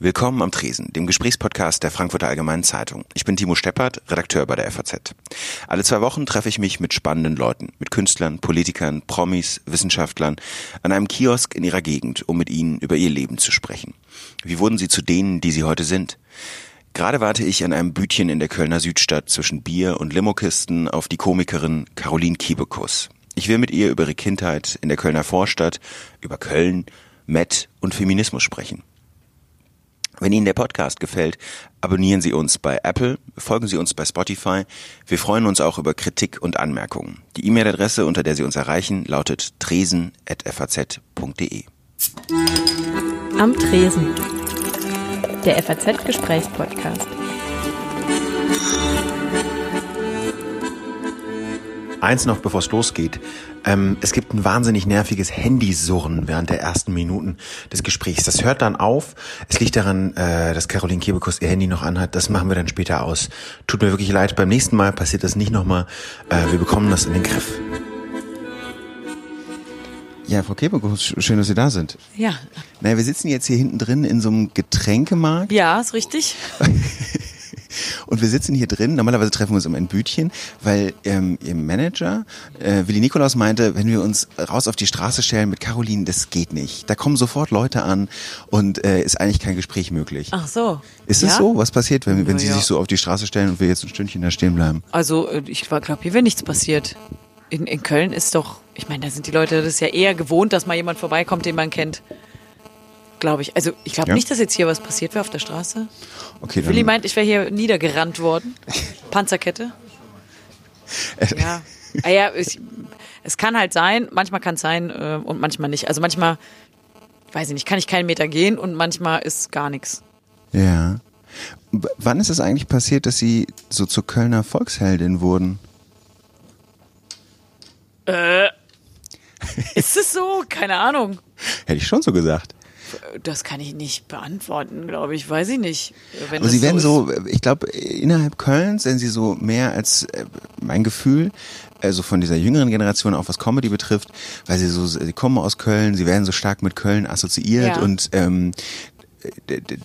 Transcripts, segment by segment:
Willkommen am Tresen, dem Gesprächspodcast der Frankfurter Allgemeinen Zeitung. Ich bin Timo Steppert, Redakteur bei der FAZ. Alle zwei Wochen treffe ich mich mit spannenden Leuten, mit Künstlern, Politikern, Promis, Wissenschaftlern an einem Kiosk in ihrer Gegend, um mit ihnen über ihr Leben zu sprechen. Wie wurden sie zu denen, die sie heute sind? Gerade warte ich an einem Bütchen in der Kölner Südstadt zwischen Bier und Limokisten auf die Komikerin Caroline Kiebekus. Ich will mit ihr über ihre Kindheit in der Kölner Vorstadt, über Köln, Met und Feminismus sprechen. Wenn Ihnen der Podcast gefällt, abonnieren Sie uns bei Apple, folgen Sie uns bei Spotify. Wir freuen uns auch über Kritik und Anmerkungen. Die E-Mail-Adresse, unter der Sie uns erreichen, lautet tresen.faz.de. Am Tresen. Der FAZ-Gesprächspodcast. Eins noch, bevor es losgeht. Ähm, es gibt ein wahnsinnig nerviges Handysurren während der ersten Minuten des Gesprächs. Das hört dann auf. Es liegt daran, äh, dass Caroline Kebekus ihr Handy noch anhat. Das machen wir dann später aus. Tut mir wirklich leid. Beim nächsten Mal passiert das nicht nochmal. Äh, wir bekommen das in den Griff. Ja, Frau Kebekus, schön, dass Sie da sind. Ja. Naja, wir sitzen jetzt hier hinten drin in so einem Getränkemarkt. Ja, ist richtig. Und wir sitzen hier drin, normalerweise treffen wir uns um ein Bütchen, weil ähm, ihr Manager, äh, Willi Nikolaus, meinte, wenn wir uns raus auf die Straße stellen mit Caroline, das geht nicht. Da kommen sofort Leute an und äh, ist eigentlich kein Gespräch möglich. Ach so. Ist ja? es so? Was passiert, wenn, wenn Na Sie ja. sich so auf die Straße stellen und wir jetzt ein Stündchen da stehen bleiben? Also, äh, ich glaube, hier wäre nichts passiert. In, in Köln ist doch, ich meine, da sind die Leute das ist ja eher gewohnt, dass mal jemand vorbeikommt, den man kennt. Glaube ich. Also, ich glaube Ja? nicht, dass jetzt hier was passiert wäre auf der Straße. Okay, Willi meint, ich wäre hier niedergerannt worden. Panzerkette. Ja. Ah ja, ich, es kann halt sein, manchmal kann es sein äh, und manchmal nicht. Also manchmal, weiß ich nicht, kann ich keinen Meter gehen und manchmal ist gar nichts. Ja. W- Wann ist es eigentlich passiert, dass Sie so zur Kölner Volksheldin wurden? Ist es so? Keine Ahnung. Hätte ich schon so gesagt. Das kann ich nicht beantworten, glaube ich. Weiß ich nicht. Aber sie werden so, ich glaube, innerhalb Kölns sind sie so mehr als äh, mein Gefühl, also von dieser jüngeren Generation, auch was Comedy betrifft, weil sie so, sie kommen aus Köln, sie werden so stark mit Köln assoziiert Ja. und ähm,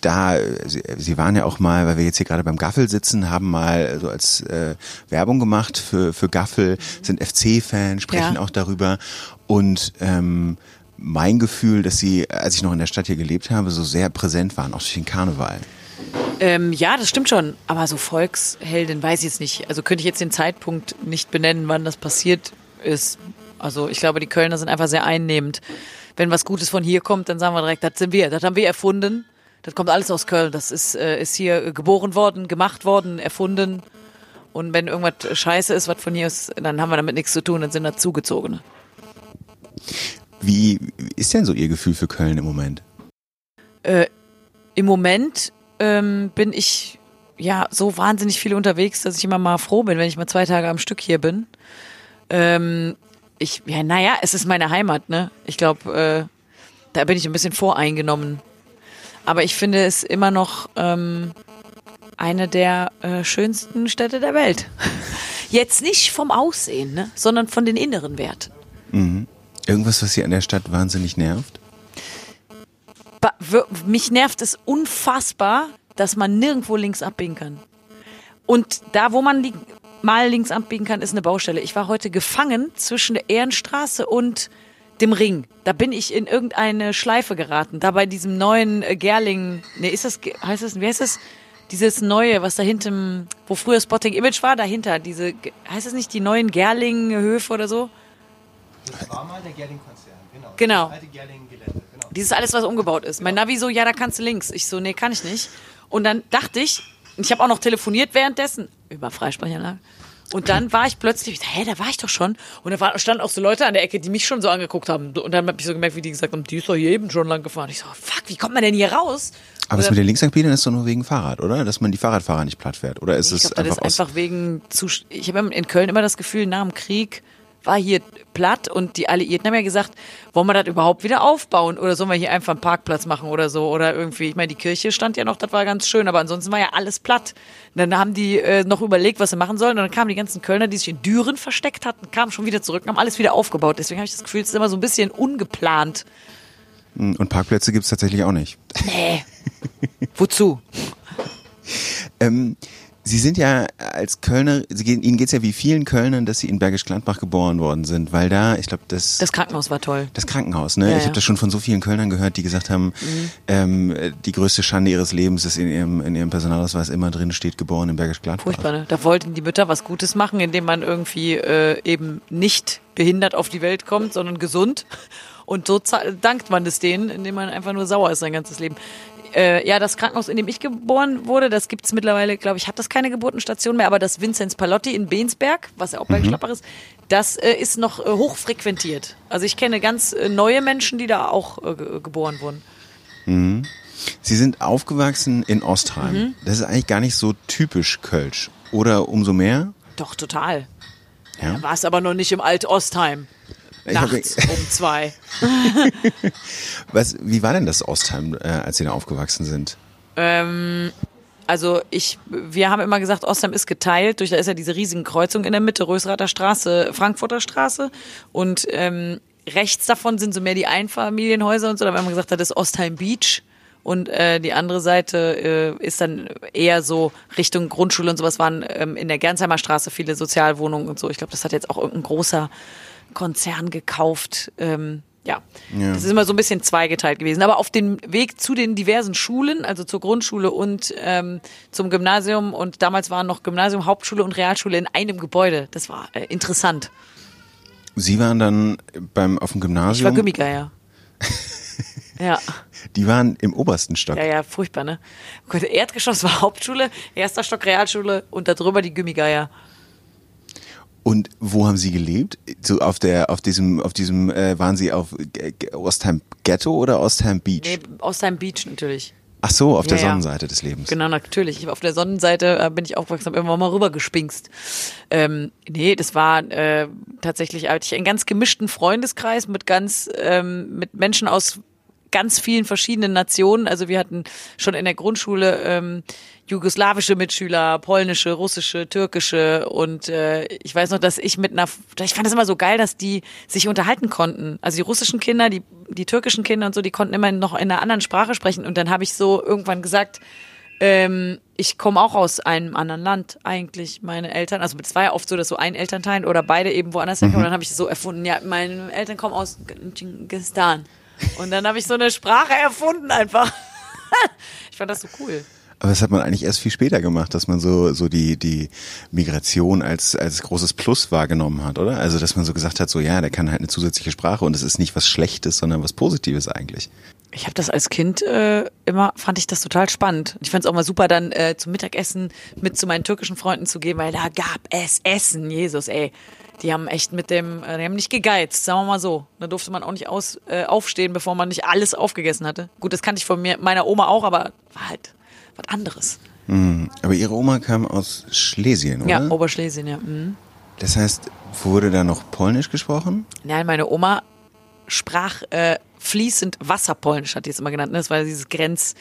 da, sie, sie waren ja auch mal, weil wir jetzt hier gerade beim Gaffel sitzen, haben mal so als äh, Werbung gemacht für, für Gaffel, sind FC-Fan, sprechen Ja. auch darüber und ähm, mein Gefühl, dass sie, als ich noch in der Stadt hier gelebt habe, so sehr präsent waren, auch durch den Karneval. Ähm, ja, das stimmt schon. Aber so Volksheldin weiß ich jetzt nicht. Also könnte ich jetzt den Zeitpunkt nicht benennen, wann das passiert ist. Also ich glaube, die Kölner sind einfach sehr einnehmend. Wenn was Gutes von hier kommt, dann sagen wir direkt, das sind wir. Das haben wir erfunden. Das kommt alles aus Köln. Das ist, äh, ist hier äh, geboren worden, gemacht worden, erfunden. Und wenn irgendwas scheiße ist, was von hier ist, dann haben wir damit nichts zu tun, dann sind das Zugezogene. Wie ist denn so Ihr Gefühl für Köln im Moment? Äh, Im Moment ähm, bin ich ja so wahnsinnig viel unterwegs, dass ich immer mal froh bin, wenn ich mal zwei Tage am Stück hier bin. Ähm, ich, ja, naja, es ist meine Heimat, ne? Ich glaube, äh, da bin ich ein bisschen voreingenommen. Aber ich finde es immer noch ähm, eine der äh, schönsten Städte der Welt. Jetzt nicht vom Aussehen, ne? sondern von den inneren Werten. Irgendwas, was Sie an der Stadt wahnsinnig nervt? Ba- mich nervt es unfassbar, dass man nirgendwo links abbiegen kann. Und da, wo man mal links abbiegen kann, ist eine Baustelle. Ich war heute gefangen zwischen der Ehrenstraße und dem Ring. Da bin ich in irgendeine Schleife geraten. Da bei diesem neuen äh, Gerling, nee, ist das, heißt das, wie heißt das? Dieses neue, was da hinten, wo früher Spotting Image war, dahinter, diese, heißt das nicht die neuen Gerling-Höfe oder so? Das war mal der Gerling-Konzern, genau. Genau. Das alte Gerling-Gelände, genau. Dieses alles, was umgebaut ist. Mein Navi so, ja, da kannst du links. Ich so, nee, kann ich nicht. Und dann dachte ich, ich habe auch noch telefoniert währenddessen über Freisprechanlage. Und dann war ich plötzlich, hä, da war ich doch schon. Und da war, standen auch so Leute an der Ecke, die mich schon so angeguckt haben. Und dann habe ich so gemerkt, wie die gesagt haben, die ist doch hier eben schon lang gefahren. Ich so, fuck, wie kommt man denn hier raus? Aber das mit den Linksabbiegern ist doch nur wegen Fahrrad, oder? Dass man die Fahrradfahrer nicht platt fährt. Oder ist Ich es glaube, das einfach ist aus... einfach wegen zu. Ich habe in Köln immer das Gefühl, nach dem Krieg war hier platt und die Alliierten haben ja gesagt, wollen wir das überhaupt wieder aufbauen oder sollen wir hier einfach einen Parkplatz machen oder so oder irgendwie, ich meine, die Kirche stand ja noch, das war ganz schön, aber ansonsten war ja alles platt. Und dann haben die äh, noch überlegt, was sie machen sollen und dann kamen die ganzen Kölner, die sich in Düren versteckt hatten, kamen schon wieder zurück und haben alles wieder aufgebaut. Deswegen habe ich das Gefühl, es ist immer so ein bisschen ungeplant. Und Parkplätze gibt's tatsächlich auch nicht. Nee. Wozu? Ähm, Sie sind ja als Kölner, Sie gehen, Ihnen geht's ja wie vielen Kölnern, dass Sie in Bergisch Gladbach geboren worden sind, weil da, ich glaube, das, Das Krankenhaus war toll. das Krankenhaus, ne? Ja, ich ja. habe das schon von so vielen Kölnern gehört, die gesagt haben, ähm, die größte Schande ihres Lebens ist in ihrem, in ihrem Personalausweis immer drin steht, geboren in Bergisch Gladbach. Furchtbar, ne? Da wollten die Mütter was Gutes machen, indem man irgendwie äh, eben nicht behindert auf die Welt kommt, sondern gesund. Und so dankt man es denen, indem man einfach nur sauer ist sein ganzes Leben. Äh, ja, das Krankenhaus, in dem ich geboren wurde, das gibt's mittlerweile, glaube ich, hat das keine Geburtenstation mehr, aber das Vinzenz Palotti in Bensberg, was ja auch bei Schlapper ist, das äh, ist noch äh, hochfrequentiert. Also ich kenne ganz äh, neue Menschen, die da auch äh, ge- geboren wurden. Sie sind aufgewachsen in Ostheim. Mhm. Das ist eigentlich gar nicht so typisch Kölsch. Oder umso mehr? Doch, total. Ja. Da war es aber noch nicht im Alt-Ostheim. Ich hab- Nachts um zwei. Was, wie war denn das Ostheim, äh, als Sie da aufgewachsen sind? Ähm, also ich, wir haben immer gesagt, Ostheim ist geteilt. Durch da ist ja diese riesigen Kreuzung in der Mitte, Rösrather Straße, Frankfurter Straße. Und ähm, rechts davon sind so mehr die Einfamilienhäuser und so. Da haben wir immer gesagt, das ist Ostheim Beach. Und äh, die andere Seite äh, ist dann eher so Richtung Grundschule und sowas waren ähm, in der Gernsheimer Straße viele Sozialwohnungen und so. Ich glaube, das hat jetzt auch irgendein großer Konzern gekauft. Ähm, ja. Ja. das ist immer so ein bisschen zweigeteilt gewesen. Aber auf dem Weg zu den diversen Schulen, also zur Grundschule und ähm, zum Gymnasium und damals waren noch Gymnasium, Hauptschule und Realschule in einem Gebäude. Das war äh, interessant. Sie waren dann beim, auf dem Ich war Gymnasium. Gummigeier. ja. Die waren im obersten Stock. Ja, ja, furchtbar, ne? Erdgeschoss war Hauptschule, erster Stock Realschule und darüber die Gummigeier. Und wo haben Sie gelebt? So auf der, auf diesem, auf diesem, äh, waren Sie auf G- Ostheim Ghetto oder Ostheim Beach? Nee, Ostheim Beach natürlich. Ach so, auf der Ja, ja. Sonnenseite des Lebens. Genau, natürlich. Ich, auf der Sonnenseite äh, bin ich habe immer mal rüber gespinkst. Ähm, nee, das war äh, tatsächlich hatte ich einen ganz gemischten Freundeskreis mit ganz ähm, mit Menschen aus ganz vielen verschiedenen Nationen. Also wir hatten schon in der Grundschule ähm, jugoslawische Mitschüler, polnische, russische, türkische und äh, ich weiß noch, dass ich mit einer, ich fand das immer so geil, dass die sich unterhalten konnten. Also die russischen Kinder, die die türkischen Kinder und so, die konnten immer noch in einer anderen Sprache sprechen und dann habe ich so irgendwann gesagt, ähm, ich komme auch aus einem anderen Land eigentlich, meine Eltern. Also es war ja oft so, dass so ein Elternteil oder beide eben woanders herkommen. Und dann habe ich so erfunden, ja, meine Eltern kommen aus Kirgisistan. Und dann habe ich so eine Sprache erfunden einfach. ich fand das so cool. Aber das hat man eigentlich erst viel später gemacht, dass man so, so die, die Migration als, als großes Plus wahrgenommen hat, oder? Also, dass man so gesagt hat, so, ja, der kann halt eine zusätzliche Sprache und es ist nicht was Schlechtes, sondern was Positives eigentlich. Ich habe das als Kind äh, immer, fand ich das total spannend. Ich fand es auch mal super, dann äh, zum Mittagessen mit zu meinen türkischen Freunden zu gehen, weil da gab es Essen. Jesus, ey. Die haben echt mit dem, äh, die haben nicht gegeizt, sagen wir mal so. Da durfte man auch nicht aus, äh, aufstehen, bevor man nicht alles aufgegessen hatte. Gut, das kannte ich von mir, meiner Oma auch, aber war halt was anderes. Hm. Aber Ihre Oma kam aus Schlesien, oder? Ja, Oberschlesien, ja. Mhm. Das heißt, wurde da noch Polnisch gesprochen? Nein, meine Oma sprach äh, fließend Wasserpolnisch, hat die es immer genannt. Ne? Das war dieses Grenz,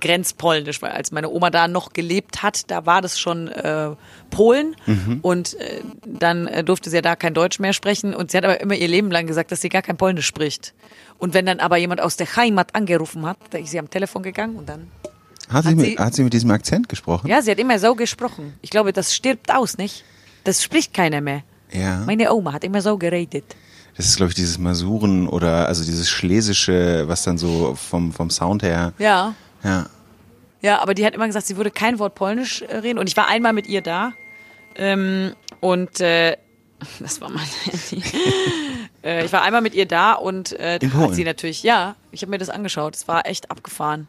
Grenzpolnisch, weil als meine Oma da noch gelebt hat, da war das schon äh, Polen und äh, dann äh, durfte sie ja da kein Deutsch mehr sprechen und sie hat aber immer ihr Leben lang gesagt, dass sie gar kein Polnisch spricht. Und wenn dann aber jemand aus der Heimat angerufen hat, da ist sie am Telefon gegangen und dann, Hat, sie, Hat mit, sie- hat sie mit diesem Akzent gesprochen? ja, sie hat immer so gesprochen. Ich glaube, das stirbt aus, nicht? Das spricht keiner mehr. Ja. Meine Oma hat immer so geredet. Das ist, glaube ich, dieses Masuren oder also dieses Schlesische, was dann so vom, vom Sound her. Ja, Ja. Ja, aber die hat immer gesagt, sie würde kein Wort Polnisch äh, reden. Und ich war einmal mit ihr da. Ähm, und äh, das war mein Handy. äh, ich war einmal mit ihr da und äh, da hat sie natürlich, ja, ich habe mir das angeschaut. Es war echt abgefahren.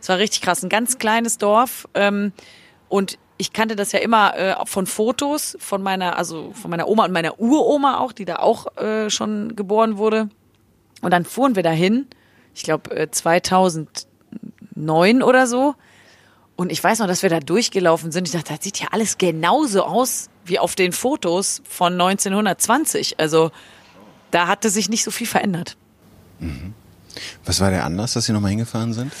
Es war richtig krass. Ein ganz kleines Dorf. Ähm, und ich kannte das ja immer äh, von Fotos von meiner, also von meiner Oma und meiner Uroma auch, die da auch äh, schon geboren wurde. Und dann fuhren wir dahin, ich glaube äh, 2009 oder so. Und ich weiß noch, dass wir da durchgelaufen sind. Ich dachte, das sieht ja alles genauso aus wie auf den Fotos von 1920. Also da hatte sich nicht so viel verändert. Was war der Anlass, dass Sie nochmal hingefahren sind?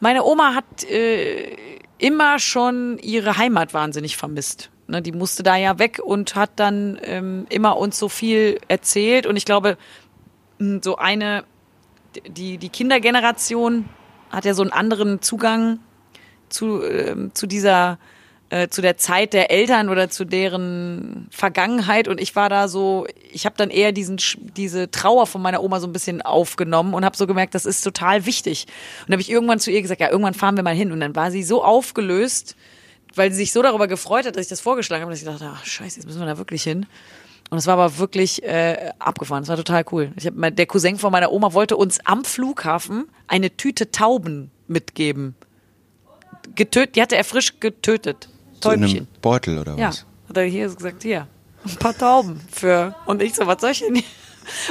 Meine Oma hat äh, immer schon ihre Heimat wahnsinnig vermisst. Ne, die musste da ja weg und hat dann ähm, immer uns so viel erzählt. Und ich glaube, so eine, die, die Kindergeneration hat ja so einen anderen Zugang zu, ähm, zu dieser äh, zu der Zeit der Eltern oder zu deren Vergangenheit und ich war da so, ich habe dann eher diesen diese Trauer von meiner Oma so ein bisschen aufgenommen und habe so gemerkt, das ist total wichtig. Und habe ich irgendwann zu ihr gesagt, ja, irgendwann fahren wir mal hin und dann war sie so aufgelöst, weil sie sich so darüber gefreut hat, dass ich das vorgeschlagen habe, dass ich dachte, ach, scheiße, jetzt müssen wir da wirklich hin. Und es war aber wirklich äh, abgefahren. Es war total cool. Ich hab, der Cousin von meiner Oma wollte uns am Flughafen eine Tüte Tauben mitgeben. Getötet, die hatte er frisch getötet. Täubchen. So in einem Beutel oder was? Ja, hat er hier gesagt, hier, ein paar Tauben für. Und ich so, was soll ich denn hier?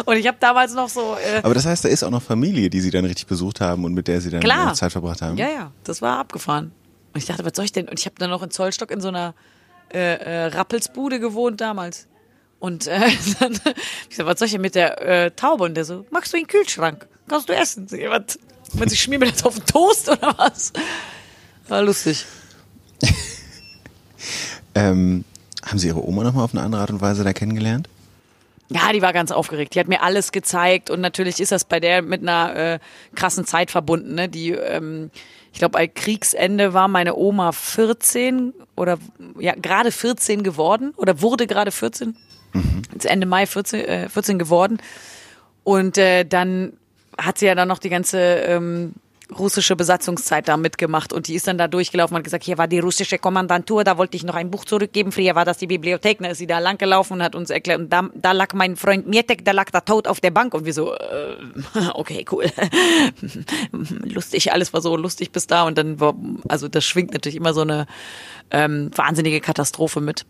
Und ich habe damals noch so. Äh, Aber das heißt, da ist auch noch Familie, die sie dann richtig besucht haben und mit der sie dann Klar. Zeit verbracht haben. Ja, ja, das war abgefahren. Und ich dachte, was soll ich denn? Und ich habe dann noch in Zollstock in so einer äh, äh, Rappelsbude gewohnt damals. Und äh, dann, ich sag, was soll ich denn mit der äh, Taube? Und der so, magst du in den Kühlschrank? Kannst du essen? So, was, wenn sie schmieren mir das auf den Toast oder was? War lustig. ähm, haben Sie Ihre Oma nochmal auf eine andere Art und Weise da kennengelernt? Ja, die war ganz aufgeregt. Die hat mir alles gezeigt und natürlich ist das bei der mit einer äh, krassen Zeit verbunden. Ne? Die, ähm, ich glaube, bei Kriegsende war meine Oma 14 oder ja gerade 14 geworden oder wurde gerade 14. Mhm. Ende Mai 14, äh, 14 geworden. Und äh, dann hat sie ja dann noch die ganze ähm, russische Besatzungszeit da mitgemacht und die ist dann da durchgelaufen und hat gesagt, hier war die russische Kommandantur, da wollte ich noch ein Buch zurückgeben. Früher war das die Bibliothek, da ist sie da langgelaufen und hat uns erklärt, und da, da lag mein Freund Mietek, der lag da tot auf der Bank und wir so, äh, okay, cool. lustig, alles war so lustig bis da und dann war, also das schwingt natürlich immer so eine ähm, wahnsinnige Katastrophe mit.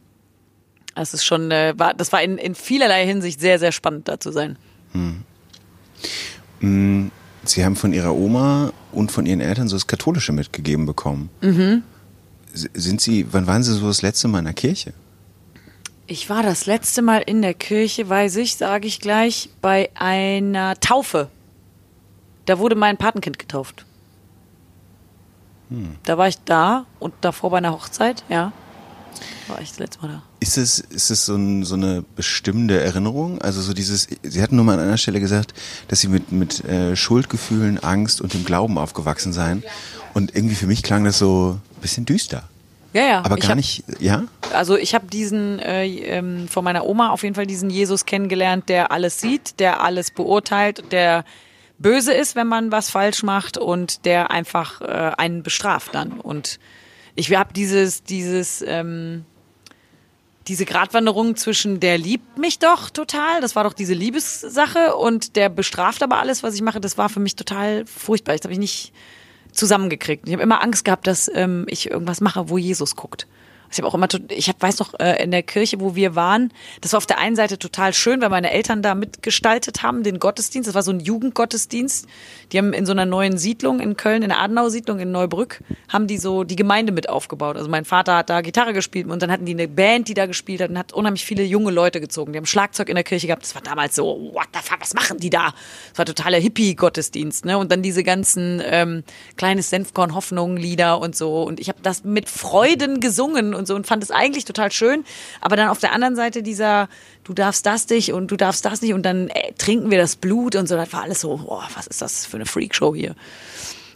Das ist schon, äh, war, das war in, in vielerlei Hinsicht sehr, sehr spannend da zu sein. Hm. hm Sie haben von Ihrer Oma und von Ihren Eltern so das Katholische mitgegeben bekommen. Mhm. Sind Sie, wann waren Sie so das letzte Mal in der Kirche? Ich war das letzte Mal in der Kirche, weiß ich, sage ich gleich, bei einer Taufe. Da wurde mein Patenkind getauft. Hm. Da war ich da und davor bei einer Hochzeit, ja. War ich das letzte Mal da. Ist es, ist es so, ein, so eine bestimmte Erinnerung? Also so dieses, Sie hatten nur mal an einer Stelle gesagt, dass Sie mit, mit äh, Schuldgefühlen, Angst und dem Glauben aufgewachsen seien. Und irgendwie für mich klang das so ein bisschen düster. Ja, ja. Aber gar hab, nicht, ja? Also ich habe diesen, äh, ähm, von meiner Oma auf jeden Fall diesen Jesus kennengelernt, der alles sieht, der alles beurteilt, der böse ist, wenn man was falsch macht und der einfach äh, einen bestraft dann. Und ich habe dieses, dieses, ähm, diese Gratwanderung zwischen der liebt mich doch total, das war doch diese Liebessache und der bestraft aber alles, was ich mache, das war für mich total furchtbar. Das habe ich nicht zusammengekriegt. Ich habe immer Angst gehabt, dass ähm, ich irgendwas mache, wo Jesus guckt. Ich habe auch immer, ich hab, weiß noch, äh, in der Kirche, wo wir waren, das war auf der einen Seite total schön, weil meine Eltern da mitgestaltet haben, den Gottesdienst. Das war so ein Jugendgottesdienst. Die haben in so einer neuen Siedlung in Köln, in der Adenauer-Siedlung in Neubrück, haben die so die Gemeinde mit aufgebaut. Also mein Vater hat da Gitarre gespielt und dann hatten die eine Band, die da gespielt hat und hat unheimlich viele junge Leute gezogen. Die haben Schlagzeug in der Kirche gehabt. Das war damals so, what the fuck, was machen die da? Das war totaler Hippie-Gottesdienst, ne? Und dann diese ganzen ähm, kleines Senfkorn Hoffnung Lieder und so. Und ich habe das mit Freuden gesungen und so und fand es eigentlich total schön. Aber dann auf der anderen Seite dieser, du darfst das nicht und du darfst das nicht und dann äh, trinken wir das Blut und so. Das war alles so, boah, was ist das für eine Freakshow hier?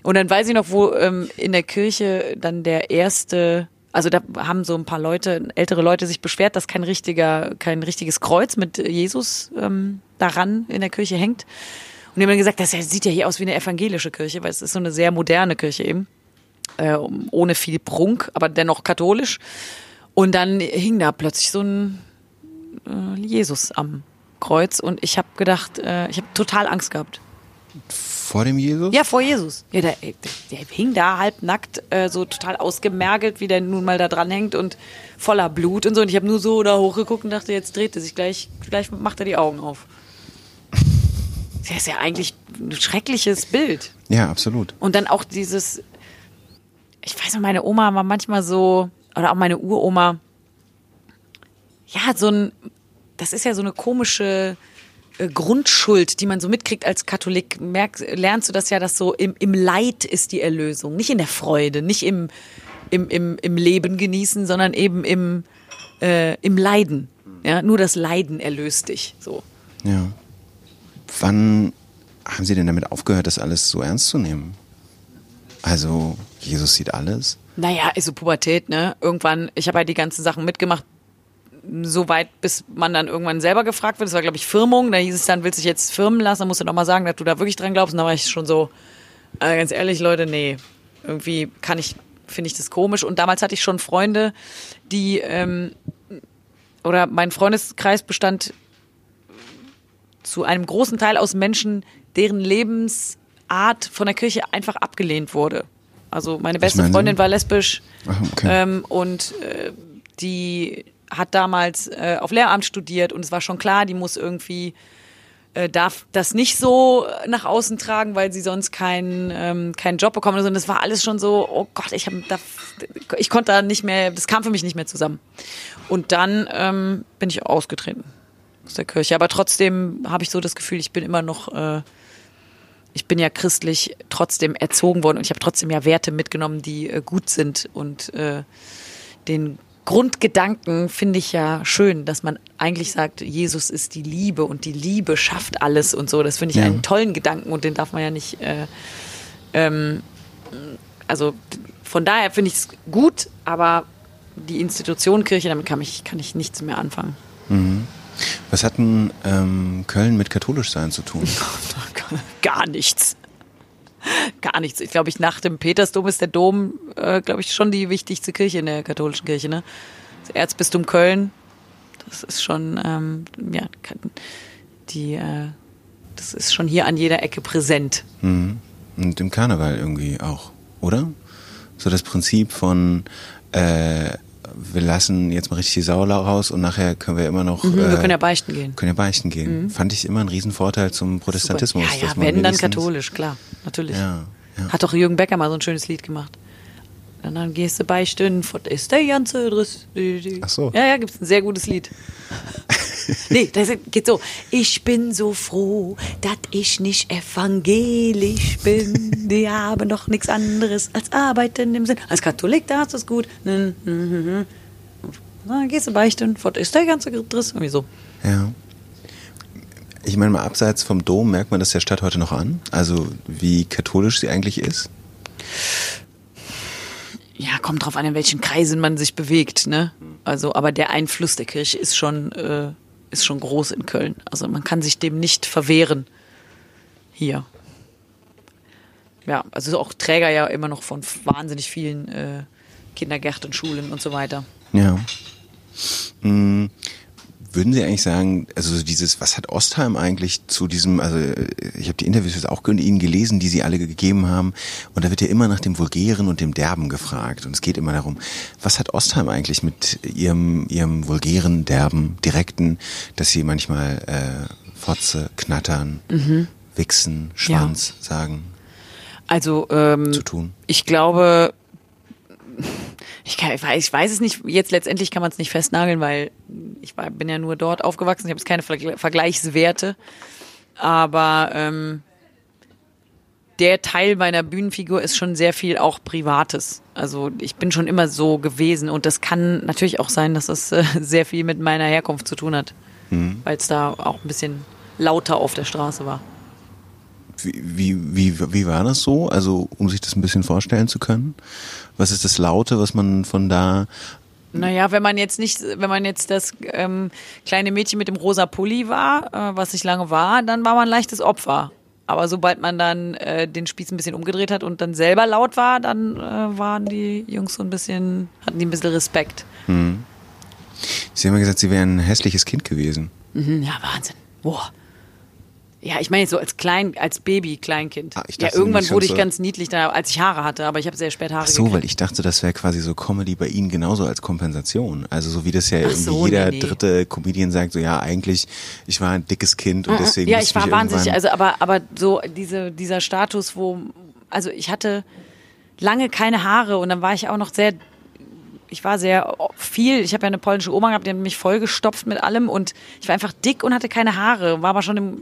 Und dann weiß ich noch, wo ähm, in der Kirche dann der erste also da haben so ein paar Leute, ältere Leute sich beschwert, dass kein richtiger, kein richtiges Kreuz mit Jesus ähm, daran in der Kirche hängt. Und die haben dann gesagt, das sieht ja hier aus wie eine evangelische Kirche, weil es ist so eine sehr moderne Kirche eben äh, ohne viel Prunk, aber dennoch katholisch. Und dann hing da plötzlich so ein äh, Jesus am Kreuz und ich habe gedacht, äh, ich habe total Angst gehabt. Vor dem Jesus? Ja, vor Jesus. Ja, der, der, hing da halbnackt, äh, so total ausgemergelt, wie der nun mal da dran hängt und voller Blut und so. Und ich habe nur so da hochgeguckt und dachte, jetzt dreht er sich gleich, gleich macht er die Augen auf. Das ist ja eigentlich ein schreckliches Bild. Ja, absolut. Und dann auch dieses, ich weiß noch, meine Oma war manchmal so, oder auch meine Uroma, ja, so ein, das ist ja so eine komische äh, Grundschuld, die man so mitkriegt als Katholik. Merkst, lernst du das ja, dass so im, im Leid ist die Erlösung, nicht in der Freude, nicht im, im, im, im Leben genießen, sondern eben im, äh, im Leiden. Ja, nur das Leiden erlöst dich. So. Ja. Wann haben Sie denn damit aufgehört, das alles so ernst zu nehmen? Also Jesus sieht alles. Naja, also Pubertät, ne? Irgendwann, ich habe halt die ganzen Sachen mitgemacht, so weit, bis man dann irgendwann selber gefragt wird. Das war, glaube ich, Firmung. Da hieß es dann, willst du dich jetzt firmen lassen? Dann musst du doch mal sagen, dass du da wirklich dran glaubst. Und da war ich schon so, äh, ganz ehrlich, Leute, nee. Irgendwie kann ich, finde ich das komisch. Und damals hatte ich schon Freunde, die, ähm, oder mein Freundeskreis bestand zu einem großen Teil aus Menschen, deren Lebensart von der Kirche einfach abgelehnt wurde. Also meine beste? Freundin war lesbisch Ach, okay. ähm, und äh, die hat damals äh, auf Lehramt studiert und es war schon klar, die muss irgendwie äh, darf das nicht so nach außen tragen, weil sie sonst keinen ähm, keinen Job bekommen. Und das war alles schon so, oh Gott, ich habe ich konnte da nicht mehr, das kam für mich nicht mehr zusammen. Und dann ähm, bin ich ausgetreten aus der Kirche. Aber trotzdem habe ich so das Gefühl, ich bin immer noch, äh, ich bin ja christlich trotzdem erzogen worden und ich habe trotzdem ja Werte mitgenommen, die äh, gut sind und äh, den Grundgedanken finde ich ja schön, dass man eigentlich sagt, Jesus ist die Liebe und die Liebe schafft alles und so. Das finde ich Ja. einen tollen Gedanken und den darf man ja nicht. Äh, ähm, also von daher finde ich es gut, aber die Institution Kirche, damit kann ich, kann ich nichts mehr anfangen. Was hat denn ähm, Köln mit katholisch sein zu tun? Gar nichts. Gar nichts. Ich glaube, ich nach dem Petersdom ist der Dom, äh, glaube ich, schon die wichtigste Kirche in der katholischen Kirche. Ne? Das Erzbistum Köln, das ist schon, ähm, ja, die, äh, das ist schon hier an jeder Ecke präsent. Mhm. Und im Karneval irgendwie auch, oder? So das Prinzip von äh, wir lassen jetzt mal richtig die Sau raus und nachher können wir immer noch Mhm, wir äh, können ja beichten gehen. können ja beichten gehen. Fand ich immer einen Riesenvorteil zum Protestantismus. Super. Ja, ja, wenn dann katholisch, klar, natürlich. Ja, ja. Hat doch Jürgen Becker mal so ein schönes Lied gemacht. Und dann gehst du beichten, ist der ganze Driss. Ach so. Ja, ja, gibt's ein sehr gutes Lied. nee, das geht so. Ich bin so froh, dass ich nicht evangelisch bin. Die haben doch nichts anderes als arbeiten im Sinn. Als Katholik, da hast du es gut. Hm, hm, hm. Dann gehst du beichten, fort ist der ganze Driss. Irgendwie so. Ja. Ich meine mal, abseits vom Dom merkt man das der Stadt heute noch an? Also wie katholisch sie eigentlich ist? Ja, kommt drauf an, in welchen Kreisen man sich bewegt, ne? Also, aber der Einfluss der Kirche ist schon, äh, ist schon groß in Köln. Also man kann sich dem nicht verwehren. Hier. Ja, also auch Träger ja immer noch von wahnsinnig vielen äh, Kindergärten, Schulen und so weiter. Ja. Hm, würden Sie eigentlich sagen, also so dieses, was hat Ostheim eigentlich zu diesem, also ich habe die Interviews jetzt auch Ihnen gelesen, die Sie alle gegeben haben, und da wird ja immer nach dem Vulgären und dem Derben gefragt. Und es geht immer darum, was hat Ostheim eigentlich mit ihrem, ihrem vulgären, derben, direkten, dass Sie manchmal äh, Fotze, Knattern, Wichsen, Schwanz sagen, Also, ähm, zu tun? ich glaube, ich, kann, ich, weiß, ich weiß es nicht, jetzt letztendlich kann man es nicht festnageln, weil ich war, bin ja nur dort aufgewachsen, ich habe jetzt keine Vergle- Vergleichswerte, aber ähm, der Teil meiner Bühnenfigur ist schon sehr viel auch Privates. Also ich bin schon immer so gewesen. Und das kann natürlich auch sein, dass es äh, sehr viel mit meiner Herkunft zu tun hat, weil es da auch ein bisschen lauter auf der Straße war. Wie, wie, wie, war das so? Also, um sich das ein bisschen vorstellen zu können? Was ist das Laute, was man von da Naja, wenn man jetzt nicht, wenn man jetzt das ähm, kleine Mädchen mit dem rosa Pulli war, äh, was ich lange war, dann war man ein leichtes Opfer. Aber sobald man dann äh, den Spieß ein bisschen umgedreht hat und dann selber laut war, dann äh, waren die Jungs so ein bisschen, hatten die ein bisschen Respekt. Sie haben ja gesagt, Sie wären ein hässliches Kind gewesen. Mhm, ja, Wahnsinn. Boah. Ja, ich meine jetzt so als Klein, als Baby, Kleinkind. Ah, ich ja, irgendwann wurde ich so- ganz niedlich, da, als ich Haare hatte, aber ich habe sehr spät Haare Ach so, gekriegt. weil ich dachte, das wäre quasi so Comedy bei Ihnen genauso als Kompensation. Also so wie das ja Ach irgendwie so, jeder nee, nee. dritte Comedian sagt, so ja, eigentlich, ich war ein dickes Kind und deswegen Mhm. ja, musste ich war wahnsinnig, also aber aber so diese dieser Status, wo also ich hatte lange keine Haare und dann war ich auch noch sehr ich war sehr viel, ich habe ja eine polnische Oma gehabt, die hat mich vollgestopft mit allem und ich war einfach dick und hatte keine Haare, war aber schon im,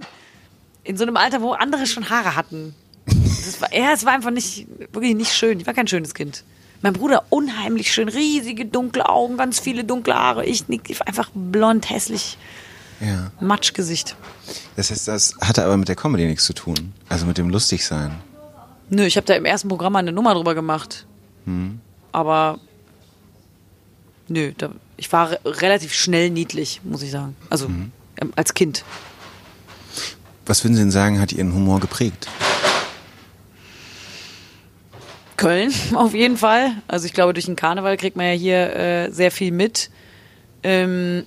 in so einem Alter, wo andere schon Haare hatten. Das war, ja, es war einfach nicht, wirklich nicht schön. Ich war kein schönes Kind. Mein Bruder unheimlich schön, riesige dunkle Augen, ganz viele dunkle Haare. Ich, ich war einfach blond, hässlich, Ja. Matschgesicht. Das heißt, das hatte aber mit der Comedy nichts zu tun. Also mit dem Lustigsein. Nö, ich habe da im ersten Programm mal eine Nummer drüber gemacht. Aber nö, da, ich war re relativ schnell niedlich, muss ich sagen. Also ähm, als Kind. Was würden Sie denn sagen, hat Ihren Humor geprägt? Köln auf jeden Fall. Also ich glaube, durch den Karneval kriegt man ja hier äh, sehr viel mit. Ähm,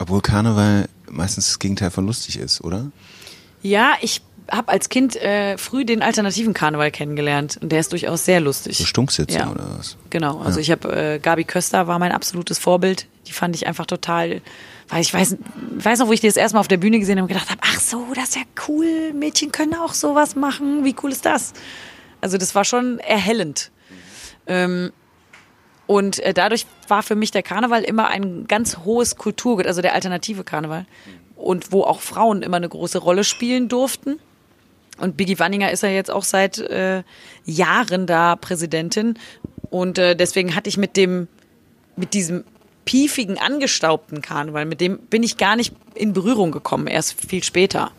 Obwohl Karneval meistens das Gegenteil von lustig ist, oder? ja, ich habe als Kind äh, früh den alternativen Karneval kennengelernt und der ist durchaus sehr lustig. So Stunksitzen Ja. oder was? Genau, also Ja. ich habe äh, Gabi Köster war mein absolutes Vorbild. Die fand ich einfach total, weil ich weiß, weiß noch, wo ich die das erste Mal auf der Bühne gesehen habe und gedacht habe, ach so, das ist ja cool, Mädchen können auch sowas machen. Wie cool ist das? Also das war schon erhellend. Ähm, und äh, dadurch war für mich der Karneval immer ein ganz hohes Kulturgut, also der alternative Karneval. Und wo auch Frauen immer eine große Rolle spielen durften. Und Biggie Wanninger ist ja jetzt auch seit äh, Jahren da Präsidentin. Und äh, deswegen hatte ich mit dem, mit diesem piefigen, angestaubten Karneval, mit dem bin ich gar nicht in Berührung gekommen, erst viel später.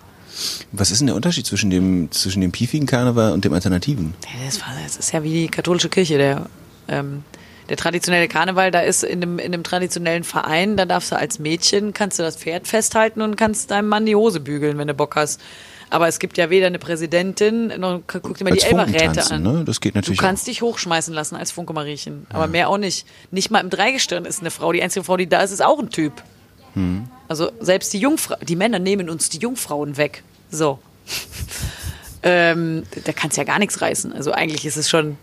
Was ist denn der Unterschied zwischen dem, zwischen dem piefigen Karneval und dem alternativen? Ja, Das, war, das ist ja wie die katholische Kirche, der, ähm, der traditionelle Karneval, da ist in einem, in einem traditionellen Verein, da darfst du als Mädchen, kannst du das Pferd festhalten und kannst deinem Mann die Hose bügeln, wenn du Bock hast. Aber es gibt ja weder eine Präsidentin, noch guck dir mal die Als Elberräte Funkentanzen, an. ne? Das geht Du natürlich kannst dich hochschmeißen lassen als Funke-Mariechen, aber mehr auch nicht. Nicht mal im Dreigestirn ist eine Frau. Die einzige Frau, die da ist, ist auch ein Typ. Hm. Also selbst die Jungfrau, die Männer nehmen uns die Jungfrauen weg. So. ähm, da kannst ja gar nichts reißen. Also eigentlich ist es schon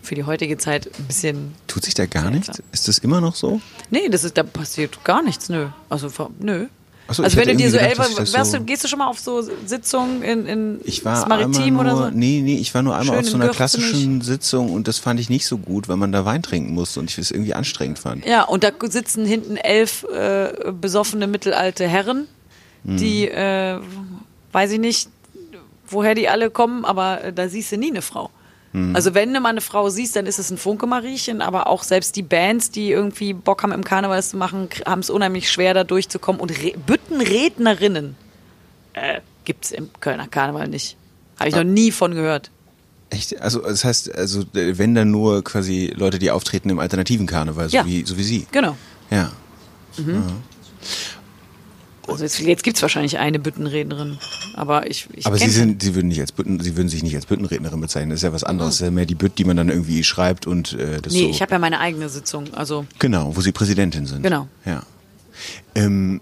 für die heutige Zeit ein bisschen. Tut sich da gar Ja, nichts? Ist das immer noch so? Nee, das ist, da passiert gar nichts, nö. Also nö. Ach so, also ich wenn du dir so gedacht, warst so- du, gehst du schon mal auf so Sitzungen in, in Ich war das Maritim nur, oder so? nee, nee, ich war nur einmal Schön auf so in einer klassischen Sitzung und das fand ich nicht so gut, weil man da Wein trinken musste und ich es irgendwie anstrengend fand. Ja, und da sitzen hinten elf äh, besoffene mittelalte Herren, die, äh, weiß ich nicht, woher die alle kommen, aber äh, da siehst du nie eine Frau. Also wenn du mal eine Frau siehst, dann ist es ein Funke-Mariechen, aber auch selbst die Bands, die irgendwie Bock haben, im Karneval das zu machen, haben es unheimlich schwer, da durchzukommen. Und Re Büttenrednerinnen äh, gibt es im Kölner Karneval nicht. Habe ich noch nie von gehört. Echt? Also das heißt, also wenn dann nur quasi Leute, die auftreten im alternativen Karneval, so, Ja. wie, so wie Sie. Genau. Ja. Also jetzt, jetzt gibt es wahrscheinlich eine Büttenrednerin, aber ich, ich Aber Sie sind, Sie würden nicht als Bütten, Sie würden sich nicht als Büttenrednerin bezeichnen. Das ist ja was anderes. Das ist ja mehr die Bütt, die man dann irgendwie schreibt und äh, das Nee, so. ich habe ja meine eigene Sitzung. Also Genau, wo Sie Präsidentin sind. Genau. Ja. Ähm,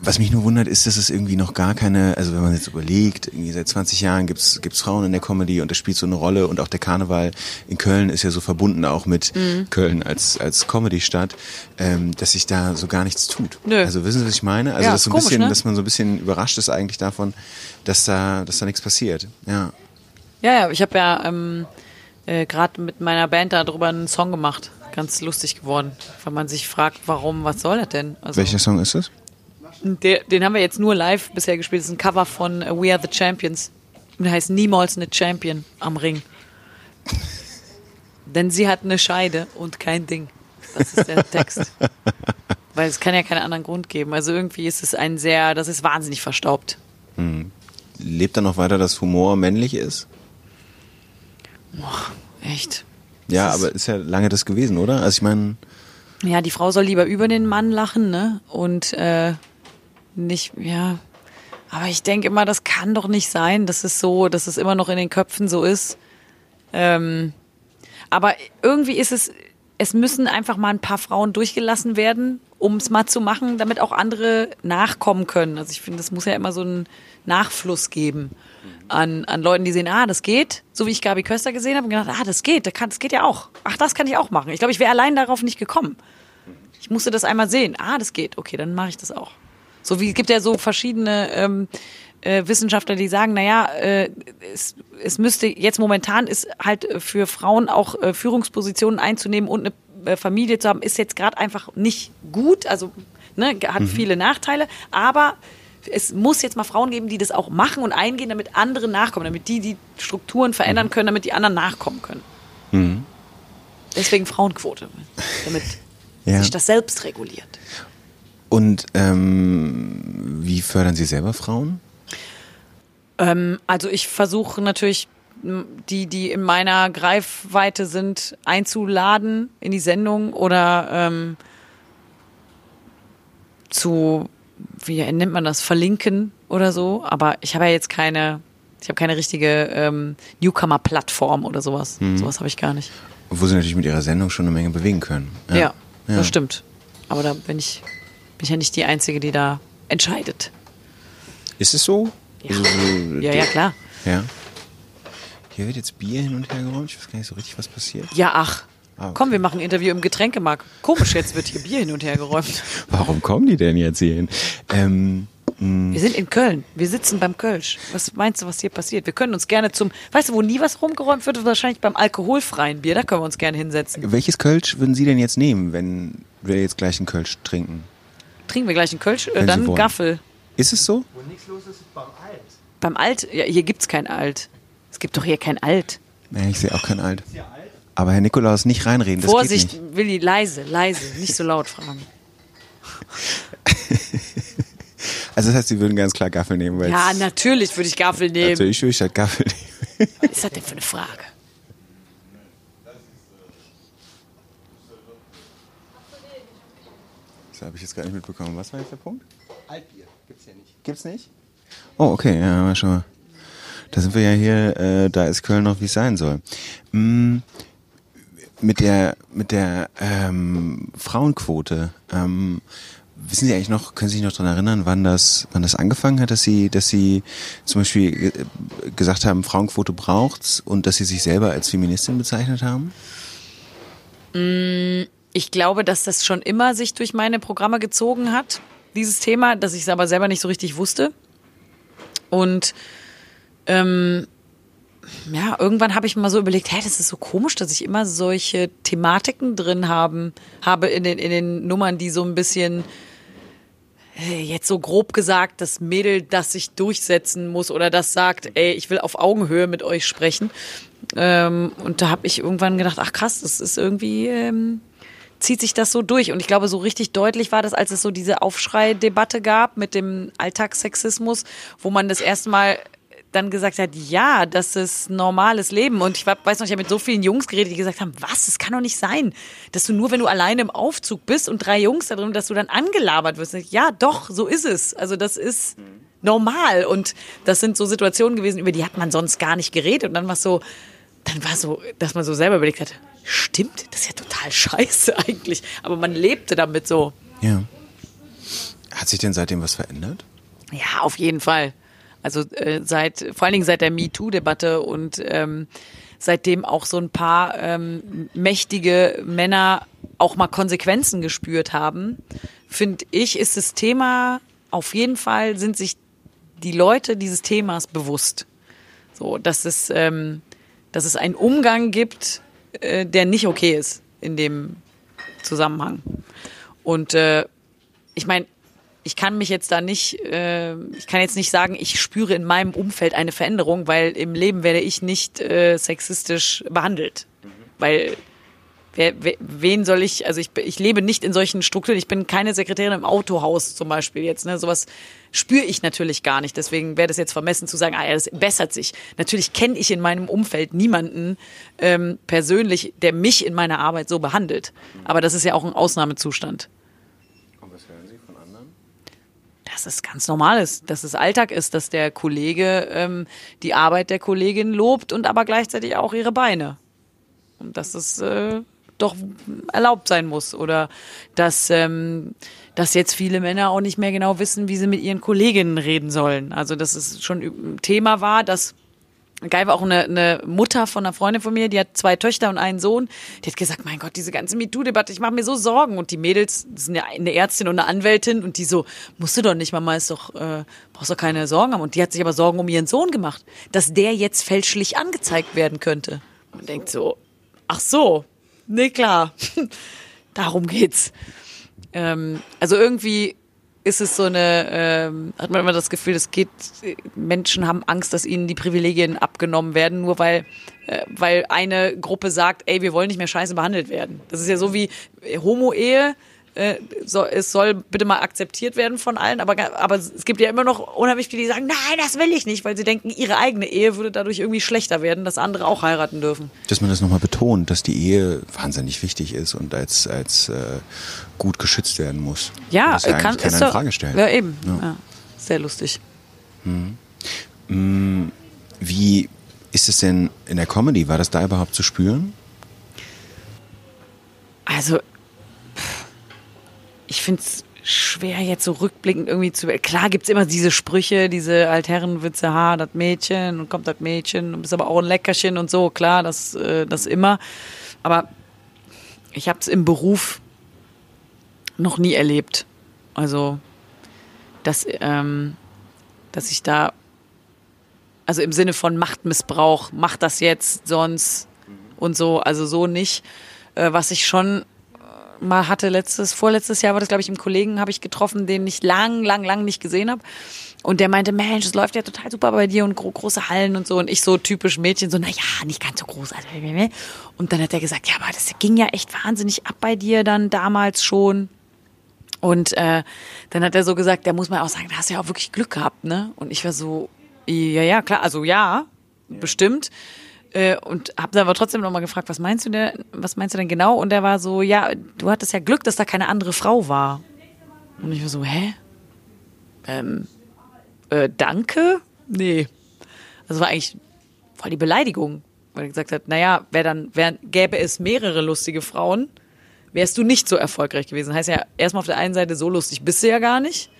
was mich nur wundert, ist, dass es irgendwie noch gar keine, also wenn man jetzt überlegt, irgendwie seit 20 Jahren gibt's gibt's Frauen in der Comedy und das spielt so eine Rolle und auch der Karneval in Köln ist ja so verbunden auch mit Mhm. Köln als, als Comedy-Stadt, ähm, dass sich da so gar nichts tut. Nö. Also wissen Sie, was ich meine? Also Ja, dass, so ein komisch, bisschen, ne? dass man so ein bisschen überrascht ist eigentlich davon, dass da, dass da nichts passiert. Ja. ja, ja, ich habe ja ähm, äh, gerade mit meiner Band darüber einen Song gemacht. Ganz lustig geworden, weil man sich fragt, warum, was soll das denn? Also, Welcher Song ist das? Der, den haben wir jetzt nur live bisher gespielt. Das ist ein Cover von äh, We Are the Champions. Und der heißt Niemals eine Champion am Ring. Denn sie hat eine Scheide und kein Ding. Das ist der Text. Weil es kann ja keinen anderen Grund geben. Also irgendwie ist es ein sehr, das ist wahnsinnig verstaubt. Lebt da noch weiter, dass Humor männlich ist? Echt. Ja, ist- aber ist ja lange das gewesen, oder? Also ich meine, Ja, die Frau soll lieber über den Mann lachen, ne? Und äh, nicht, ja. Aber ich denke immer, das kann doch nicht sein, dass es so, dass es immer noch in den Köpfen so ist. Ähm, aber irgendwie ist es, es müssen einfach mal ein paar Frauen durchgelassen werden, um es mal zu machen, damit auch andere nachkommen können. Also ich finde, es muss ja immer so einen Nachfluss geben an, an Leuten, die sehen, ah, das geht. So wie ich Gabi Köster gesehen habe und gedacht, ah, das geht, das, kann, das geht ja auch. Ach, das kann ich auch machen. Ich glaube, ich wäre allein darauf nicht gekommen. Ich musste das einmal sehen. Ah, das geht. Okay, dann mache ich das auch. So wie es gibt ja so verschiedene ähm, äh, Wissenschaftler, die sagen, naja, äh, es, es müsste jetzt momentan ist halt äh, für Frauen auch äh, Führungspositionen einzunehmen und eine äh, Familie zu haben, ist jetzt gerade einfach nicht gut. Also ne, hat viele Nachteile, aber es muss jetzt mal Frauen geben, die das auch machen und eingehen, damit andere nachkommen, damit die die Strukturen verändern können, damit die anderen nachkommen können. Deswegen Frauenquote, damit Ja. sich das selbst reguliert. Und ähm, wie fördern Sie selber Frauen? Ähm, also ich versuche natürlich die, die in meiner Greifweite sind, einzuladen in die Sendung oder ähm, zu, wie nennt man das, verlinken oder so. Aber ich habe ja jetzt keine, ich habe keine richtige ähm, Newcomer-Plattform oder sowas. Mhm. Sowas habe ich gar nicht. Obwohl sie natürlich mit ihrer Sendung schon eine Menge bewegen können. Ja, Ja. das stimmt. Aber da bin ich, bin ich ja nicht die Einzige, die da entscheidet. Ist es so? Ja. Also so- Ja, ja, klar. Ja. Hier wird jetzt Bier hin und her geräumt. Ich weiß gar nicht so richtig, was passiert. Ja, ach. Ah, okay. Komm, wir machen ein Interview im Getränkemarkt. Komisch, jetzt wird hier Bier hin und her geräumt. Warum kommen die denn jetzt hierhin? Ähm, Wir sind in Köln. Wir sitzen beim Kölsch. Was meinst du, was hier passiert? Wir können uns gerne zum, weißt du, wo nie was rumgeräumt wird? Wahrscheinlich beim alkoholfreien Bier. Da können wir uns gerne hinsetzen. welches Kölsch würden Sie denn jetzt nehmen, wenn wir jetzt gleich einen Kölsch trinken? Trinken wir gleich einen Kölsch, äh, dann wollen. Gaffel. Ist es so? Wo nichts los ist, ist beim Alt. Beim Alt, ja, hier gibt's kein Alt. Es gibt doch hier kein Alt. Nee, ich sehe auch kein Alt. Aber Herr Nikolaus, nicht reinreden, das Vorsicht, geht nicht. Willi, leise, leise, nicht so laut fragen. Also das heißt, Sie würden ganz klar Gaffel nehmen, weil Ja, natürlich würde ich Gaffel nehmen. also ich würde statt Gaffel nehmen. Was ist das denn für eine Frage? Das habe ich jetzt gar nicht mitbekommen. Was war jetzt der Punkt? Altbier gibt's ja nicht. Gibt's nicht? Oh, okay, ja, mal schon mal. Da sind wir ja hier, äh, da ist Köln noch, wie es sein soll. Mm, mit der, mit der ähm, Frauenquote, ähm, wissen Sie eigentlich noch, können Sie sich noch daran erinnern, wann das, wann das angefangen hat, dass Sie, dass Sie zum Beispiel äh, gesagt haben, Frauenquote braucht's und dass Sie sich selber als Feministin bezeichnet haben? Ich glaube, dass das schon immer sich durch meine Programme gezogen hat, dieses Thema, dass ich es aber selber nicht so richtig wusste. Und ähm, ja, irgendwann habe ich mal so überlegt, hä, das ist so komisch, dass ich immer solche Thematiken drin haben, habe in den, in den Nummern, die so ein bisschen äh, jetzt so grob gesagt, das Mädel, das sich durchsetzen muss oder das sagt, ey, ich will auf Augenhöhe mit euch sprechen. Ähm, und da habe ich irgendwann gedacht, ach krass, das ist irgendwie, ähm, zieht sich das so durch. Und ich glaube, so richtig deutlich war das, als es so diese Aufschrei-Debatte gab mit dem Alltagssexismus, wo man das erste Mal dann gesagt hat, ja, das ist normales Leben. Und ich weiß noch, ich habe mit so vielen Jungs geredet, die gesagt haben, was, das kann doch nicht sein, dass du nur, wenn du alleine im Aufzug bist und drei Jungs da drin, dass du dann angelabert wirst. Ja, doch, so ist es. Also das ist normal. Und das sind so Situationen gewesen, über die hat man sonst gar nicht geredet. Und dann war es so, dann war so, dass man so selber überlegt hat, stimmt, das ist ja total scheiße eigentlich. Aber man lebte damit so. Ja. Hat sich denn seitdem was verändert? Ja, auf jeden Fall. Also äh, seit, vor allen Dingen seit der MeToo-Debatte und ähm, seitdem auch so ein paar ähm, mächtige Männer auch mal Konsequenzen gespürt haben, finde ich, ist das Thema auf jeden Fall sind sich die Leute dieses Themas bewusst. So, dass es, ähm, dass es einen Umgang gibt, äh, der nicht okay ist in dem Zusammenhang. Und äh, ich meine, ich kann mich jetzt da nicht, äh, ich kann jetzt nicht sagen, ich spüre in meinem Umfeld eine Veränderung, weil im Leben werde ich nicht äh, sexistisch behandelt. Weil wer, wen soll ich, also ich, ich lebe nicht in solchen Strukturen, ich bin keine Sekretärin im Autohaus zum Beispiel jetzt, ne, sowas spüre ich natürlich gar nicht. Deswegen wäre das jetzt vermessen zu sagen, ah ja, das bessert sich. Natürlich kenne ich in meinem Umfeld niemanden ähm, persönlich, der mich in meiner Arbeit so behandelt. Aber das ist ja auch ein Ausnahmezustand. Und was hören Sie von anderen? dass es ganz normal ist, dass es Alltag ist, dass der Kollege ähm, die Arbeit der Kollegin lobt und aber gleichzeitig auch ihre Beine. Und dass es äh, doch erlaubt sein muss. Oder dass, ähm, dass jetzt viele Männer auch nicht mehr genau wissen, wie sie mit ihren Kolleginnen reden sollen. Also dass es schon ein Thema war, dass Geil war auch eine, eine Mutter von einer Freundin von mir, die hat zwei Töchter und einen Sohn. Die hat gesagt, mein Gott, diese ganze MeToo-Debatte, ich mache mir so Sorgen. Und die Mädels sind ja eine Ärztin und eine Anwältin und die so, musst du doch nicht, Mama, ist doch, äh, brauchst doch keine Sorgen haben. Und die hat sich aber Sorgen um ihren Sohn gemacht, dass der jetzt fälschlich angezeigt werden könnte. Man denkt so, ach so, nee, klar, darum geht's. Ähm, also irgendwie ist es so eine, ähm, hat man immer das Gefühl, es geht, Menschen haben Angst, dass ihnen die Privilegien abgenommen werden, nur weil, äh, weil eine Gruppe sagt, ey, wir wollen nicht mehr scheiße behandelt werden. Das ist ja so wie Homo-Ehe, äh, so, es soll bitte mal akzeptiert werden von allen, aber, aber es gibt ja immer noch unheimlich viele, die sagen, nein, das will ich nicht, weil sie denken, ihre eigene Ehe würde dadurch irgendwie schlechter werden, dass andere auch heiraten dürfen. Dass man das nochmal betont, dass die Ehe wahnsinnig wichtig ist und als, als äh, gut geschützt werden muss. Ja, das ja kann keiner ist in Frage stellt. Ja, eben. Ja. Ja. Sehr lustig. Wie ist es denn in der Comedy? War das da überhaupt zu spüren? Also, ich finde es schwer jetzt so rückblickend irgendwie zu. Klar gibt's immer diese Sprüche, diese Altherrenwitze, ha, das Mädchen und kommt das Mädchen und bist aber auch ein Leckerchen und so, klar, das, äh, das immer. Aber ich habe es im Beruf noch nie erlebt. Also, dass, ähm, dass ich da, also im Sinne von Machtmissbrauch, mach das jetzt, sonst und so, also so nicht. Äh, was ich schon mal hatte letztes, vorletztes Jahr war das, glaube ich, im Kollegen habe ich getroffen, den ich lang, lang, lang nicht gesehen habe. Und der meinte, Mensch, es läuft ja total super bei dir und gro große Hallen und so. Und ich so typisch Mädchen, so, na ja, nicht ganz so groß. also, Und dann hat er gesagt, ja, aber das ging ja echt wahnsinnig ab bei dir dann damals schon. Und äh, dann hat er so gesagt, da muss man auch sagen, da hast du ja auch wirklich Glück gehabt, ne? Und ich war so, ja, ja, klar, also ja, bestimmt. Äh, und habe dann aber trotzdem nochmal gefragt, was meinst du denn, was meinst du denn genau? Und er war so, ja, du hattest ja Glück, dass da keine andere Frau war. Und ich war so, hä? Ähm, äh, danke? Nee. Das war eigentlich voll die Beleidigung, weil er gesagt hat, naja, wär dann, wär, gäbe es mehrere lustige Frauen, wärst du nicht so erfolgreich gewesen. Heißt ja, erstmal auf der einen Seite, so lustig bist du ja gar nicht.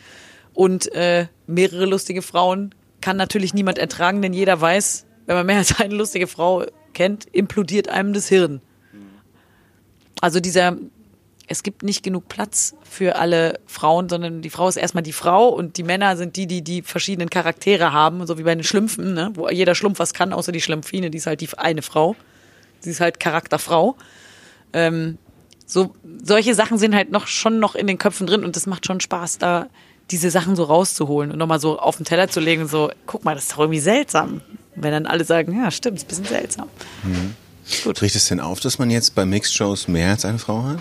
Und äh, mehrere lustige Frauen kann natürlich niemand ertragen, denn jeder weiß, wenn man mehr als eine lustige Frau kennt, implodiert einem das Hirn. Also dieser, es gibt nicht genug Platz für alle Frauen, sondern die Frau ist erstmal die Frau und die Männer sind die, die die verschiedenen Charaktere haben, so wie bei den Schlümpfen, ne? wo jeder Schlumpf was kann, außer die Schlumpfine, die ist halt die eine Frau. Sie ist halt Charakterfrau. Ähm, so solche Sachen sind halt noch schon noch in den Köpfen drin und das macht schon Spaß, da diese Sachen so rauszuholen und nochmal so auf den Teller zu legen so, guck mal, das ist doch irgendwie seltsam. Wenn dann alle sagen, ja, stimmt, ist ein bisschen seltsam. Riecht es denn auf, dass man jetzt bei Mixed-Shows mehr als eine Frau hat?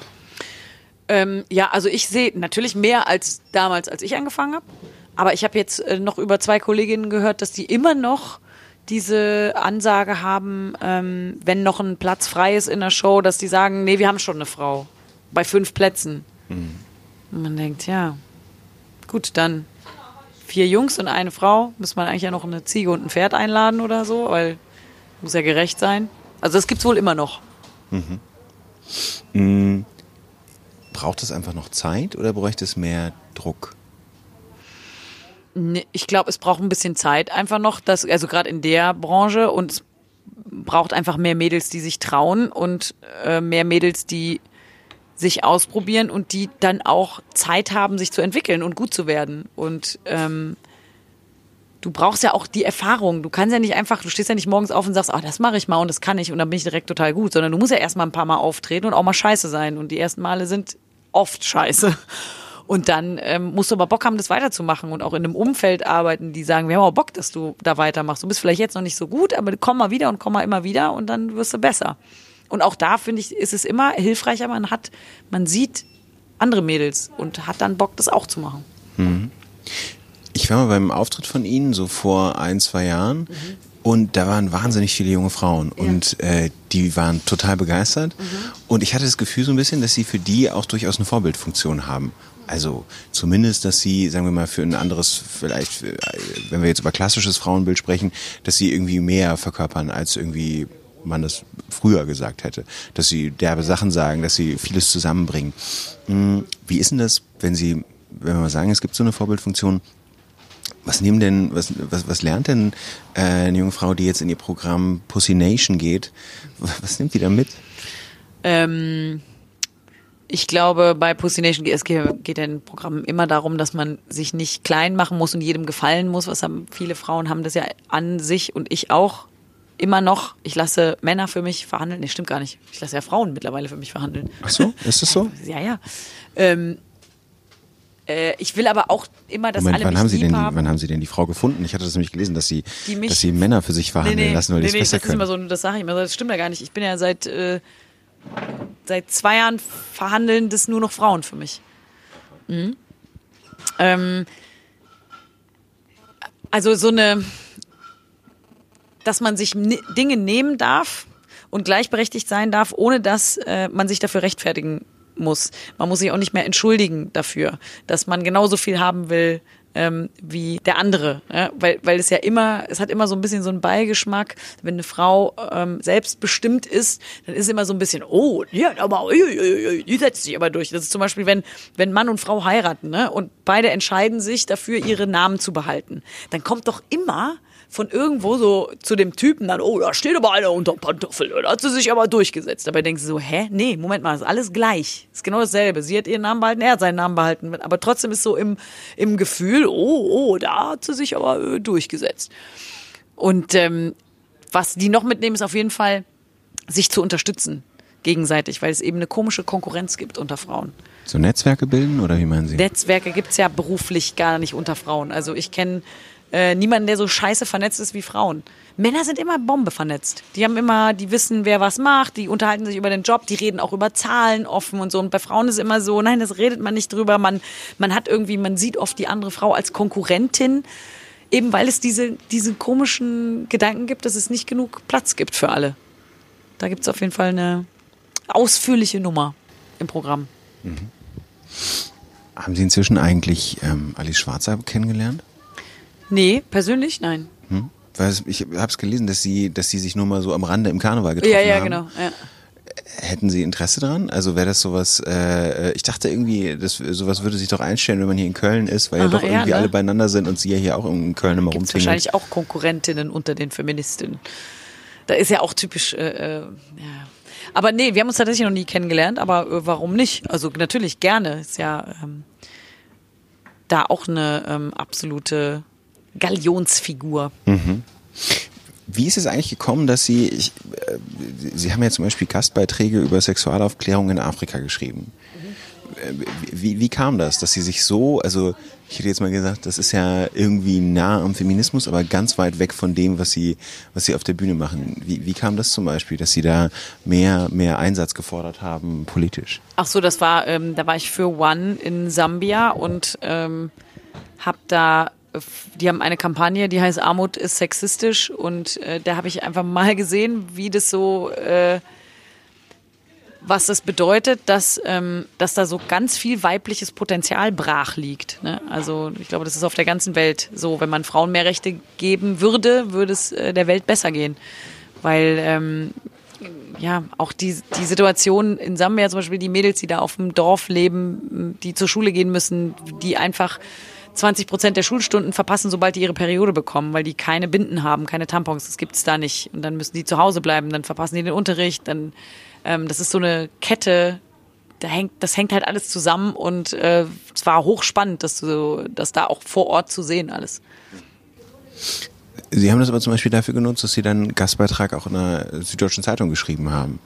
Ähm, ja, also ich sehe natürlich mehr als damals, als ich angefangen habe. Aber ich habe jetzt äh, noch über zwei Kolleginnen gehört, dass die immer noch diese Ansage haben, ähm, wenn noch ein Platz frei ist in der Show, dass die sagen, nee, wir haben schon eine Frau. Bei fünf Plätzen. Und man denkt, ja, gut, dann vier Jungs und eine Frau. Muss man eigentlich ja noch eine Ziege und ein Pferd einladen oder so, weil muss ja gerecht sein. Also das gibt's wohl immer noch. Braucht es einfach noch Zeit oder bräuchte es mehr Druck? Nee, Ich glaube, es braucht ein bisschen Zeit einfach noch, dass, also gerade in der Branche und es braucht einfach mehr Mädels, die sich trauen und äh, mehr Mädels, die sich ausprobieren und die dann auch Zeit haben, sich zu entwickeln und gut zu werden. Und ähm, du brauchst ja auch die Erfahrung. Du kannst ja nicht einfach, du stehst ja nicht morgens auf und sagst, ah, das mache ich mal und das kann ich und dann bin ich direkt total gut, sondern du musst ja erstmal ein paar Mal auftreten und auch mal scheiße sein. Und die ersten Male sind oft scheiße. Und dann ähm, musst du aber Bock haben, das weiterzumachen und auch in einem Umfeld arbeiten, die sagen, wir haben auch Bock, dass du da weitermachst. Du bist vielleicht jetzt noch nicht so gut, aber komm mal wieder und komm mal immer wieder und dann wirst du besser. Und auch da, finde ich, ist es immer hilfreicher, man hat, man sieht andere Mädels und hat dann Bock, das auch zu machen. Ich war mal beim Auftritt von Ihnen so vor ein, zwei Jahren. Und da waren wahnsinnig viele junge Frauen. Und äh, die waren total begeistert. Und ich hatte das Gefühl so ein bisschen, dass Sie für die auch durchaus eine Vorbildfunktion haben. Also zumindest, dass sie, sagen wir mal, für ein anderes, vielleicht, äh, wenn wir jetzt über klassisches Frauenbild sprechen, dass sie irgendwie mehr verkörpern, als irgendwie man das früher gesagt hätte. Dass sie derbe Sachen sagen, dass sie vieles zusammenbringen. Hm, Wie ist denn das, wenn Sie, wenn wir mal sagen, es gibt so eine Vorbildfunktion, was nehmen denn, was, was, was lernt denn äh, eine junge Frau, die jetzt in ihr Programm Pussy Nation geht? Was nimmt die da mit? Ähm, ich glaube, bei Pussy Nation es geht geht ja in Programmen immer darum, dass man sich nicht klein machen muss und jedem gefallen muss. Was haben viele Frauen haben das ja an sich und ich auch immer noch. Ich lasse Männer für mich verhandeln. Nee, stimmt gar nicht. Ich lasse ja Frauen mittlerweile für mich verhandeln. Ach so, ist das so? Ja, ja. Ähm, äh, ich will aber auch immer, dass Moment, alle wann haben Sie denn, haben. wann haben Sie denn die Frau gefunden? Ich hatte das nämlich gelesen, dass Sie, mich- dass Sie Männer für sich verhandeln lassen, weil die es nee, besser das können. ist immer so, das sage ich immer, das stimmt ja gar nicht. Ich bin ja seit äh, seit zwei Jahren verhandeln das nur noch Frauen für mich. Mhm. Ähm, also so eine, dass man sich Dinge nehmen darf und gleichberechtigt sein darf, ohne dass äh, man sich dafür rechtfertigen muss. Man muss sich auch nicht mehr entschuldigen dafür, dass man genauso viel haben will ähm, wie der andere. Ja? Weil, weil es ja immer, es hat immer so ein bisschen so einen Beigeschmack. Wenn eine Frau ähm, selbstbestimmt ist, dann ist immer so ein bisschen, oh, ja, aber die setzt sich aber durch. Das ist zum Beispiel, wenn, wenn Mann und Frau heiraten ne? und beide entscheiden sich dafür, ihre Namen zu behalten. Dann kommt doch immer von irgendwo so zu dem Typen dann, oh, da steht aber einer unter Pantoffel, da hat sie sich aber durchgesetzt. Dabei denkst du so, hä? Nee, Moment mal, ist alles gleich. Ist genau dasselbe. Sie hat ihren Namen behalten, er hat seinen Namen behalten. Aber trotzdem ist so im, im Gefühl, oh, oh, da hat sie sich aber äh, durchgesetzt. Und ähm, was die noch mitnehmen, ist auf jeden Fall, sich zu unterstützen gegenseitig, weil es eben eine komische Konkurrenz gibt unter Frauen. So Netzwerke bilden oder wie meinen Sie? Netzwerke gibt's ja beruflich gar nicht unter Frauen. Also ich kenne äh, niemanden, der so scheiße vernetzt ist wie Frauen. Männer sind immer Bombe vernetzt. Die haben immer, die wissen, wer was macht, die unterhalten sich über den Job, die reden auch über Zahlen offen und so. Und bei Frauen ist immer so, nein, das redet man nicht drüber. Man, man hat irgendwie, man sieht oft die andere Frau als Konkurrentin, eben weil es diese, diese komischen Gedanken gibt, dass es nicht genug Platz gibt für alle. Da gibt es auf jeden Fall eine ausführliche Nummer im Programm. Mhm. Haben Sie inzwischen eigentlich ähm, Alice Schwarzer kennengelernt? Nee, persönlich nein. Hm? Ich habe es gelesen, dass sie, dass sie sich nur mal so am Rande im Karneval getroffen haben. Ja, ja, haben. genau. Ja. Hätten Sie Interesse daran? Also wäre das sowas, äh, ich dachte irgendwie, das, sowas würde sich doch einstellen, wenn man hier in Köln ist, weil Aha, ja doch irgendwie ja, ne? alle beieinander sind und Sie ja hier auch in Köln immer Gibt's rumtingeln. wahrscheinlich auch Konkurrentinnen unter den Feministinnen. Da ist ja auch typisch, äh, äh, ja. Aber nee, wir haben uns tatsächlich noch nie kennengelernt, aber äh, warum nicht? Also natürlich gerne. Ist ja ähm, da auch eine ähm, absolute Galionsfigur. Mhm. Wie ist es eigentlich gekommen, dass Sie, ich, äh, Sie haben ja zum Beispiel Gastbeiträge über Sexualaufklärung in Afrika geschrieben. Mhm. Wie, wie kam das, dass Sie sich so, also ich hätte jetzt mal gesagt, das ist ja irgendwie nah am Feminismus, aber ganz weit weg von dem, was Sie, was Sie auf der Bühne machen. Wie, wie kam das zum Beispiel, dass Sie da mehr, mehr Einsatz gefordert haben politisch? Ach so, das war, ähm, da war ich für One in Sambia und ähm, habe da die haben eine Kampagne, die heißt Armut ist sexistisch und äh, da habe ich einfach mal gesehen, wie das so, äh, was das bedeutet, dass, ähm, dass da so ganz viel weibliches Potenzial brach liegt. Ne? Also ich glaube, das ist auf der ganzen Welt so. Wenn man Frauen mehr Rechte geben würde, würde es äh, der Welt besser gehen. Weil ähm, ja, auch die, die Situation in Sambia zum Beispiel, die Mädels, die da auf dem Dorf leben, die zur Schule gehen müssen, die einfach 20 Prozent der Schulstunden verpassen, sobald die ihre Periode bekommen, weil die keine Binden haben, keine Tampons, das gibt's da nicht. Und dann müssen die zu Hause bleiben, dann verpassen die den Unterricht, dann ähm, das ist so eine Kette, da hängt, das hängt halt alles zusammen und äh, es war hochspannend, das, so, das da auch vor Ort zu sehen alles. Sie haben das aber zum Beispiel dafür genutzt, dass Sie dann einen Gastbeitrag auch in der Süddeutschen Zeitung geschrieben haben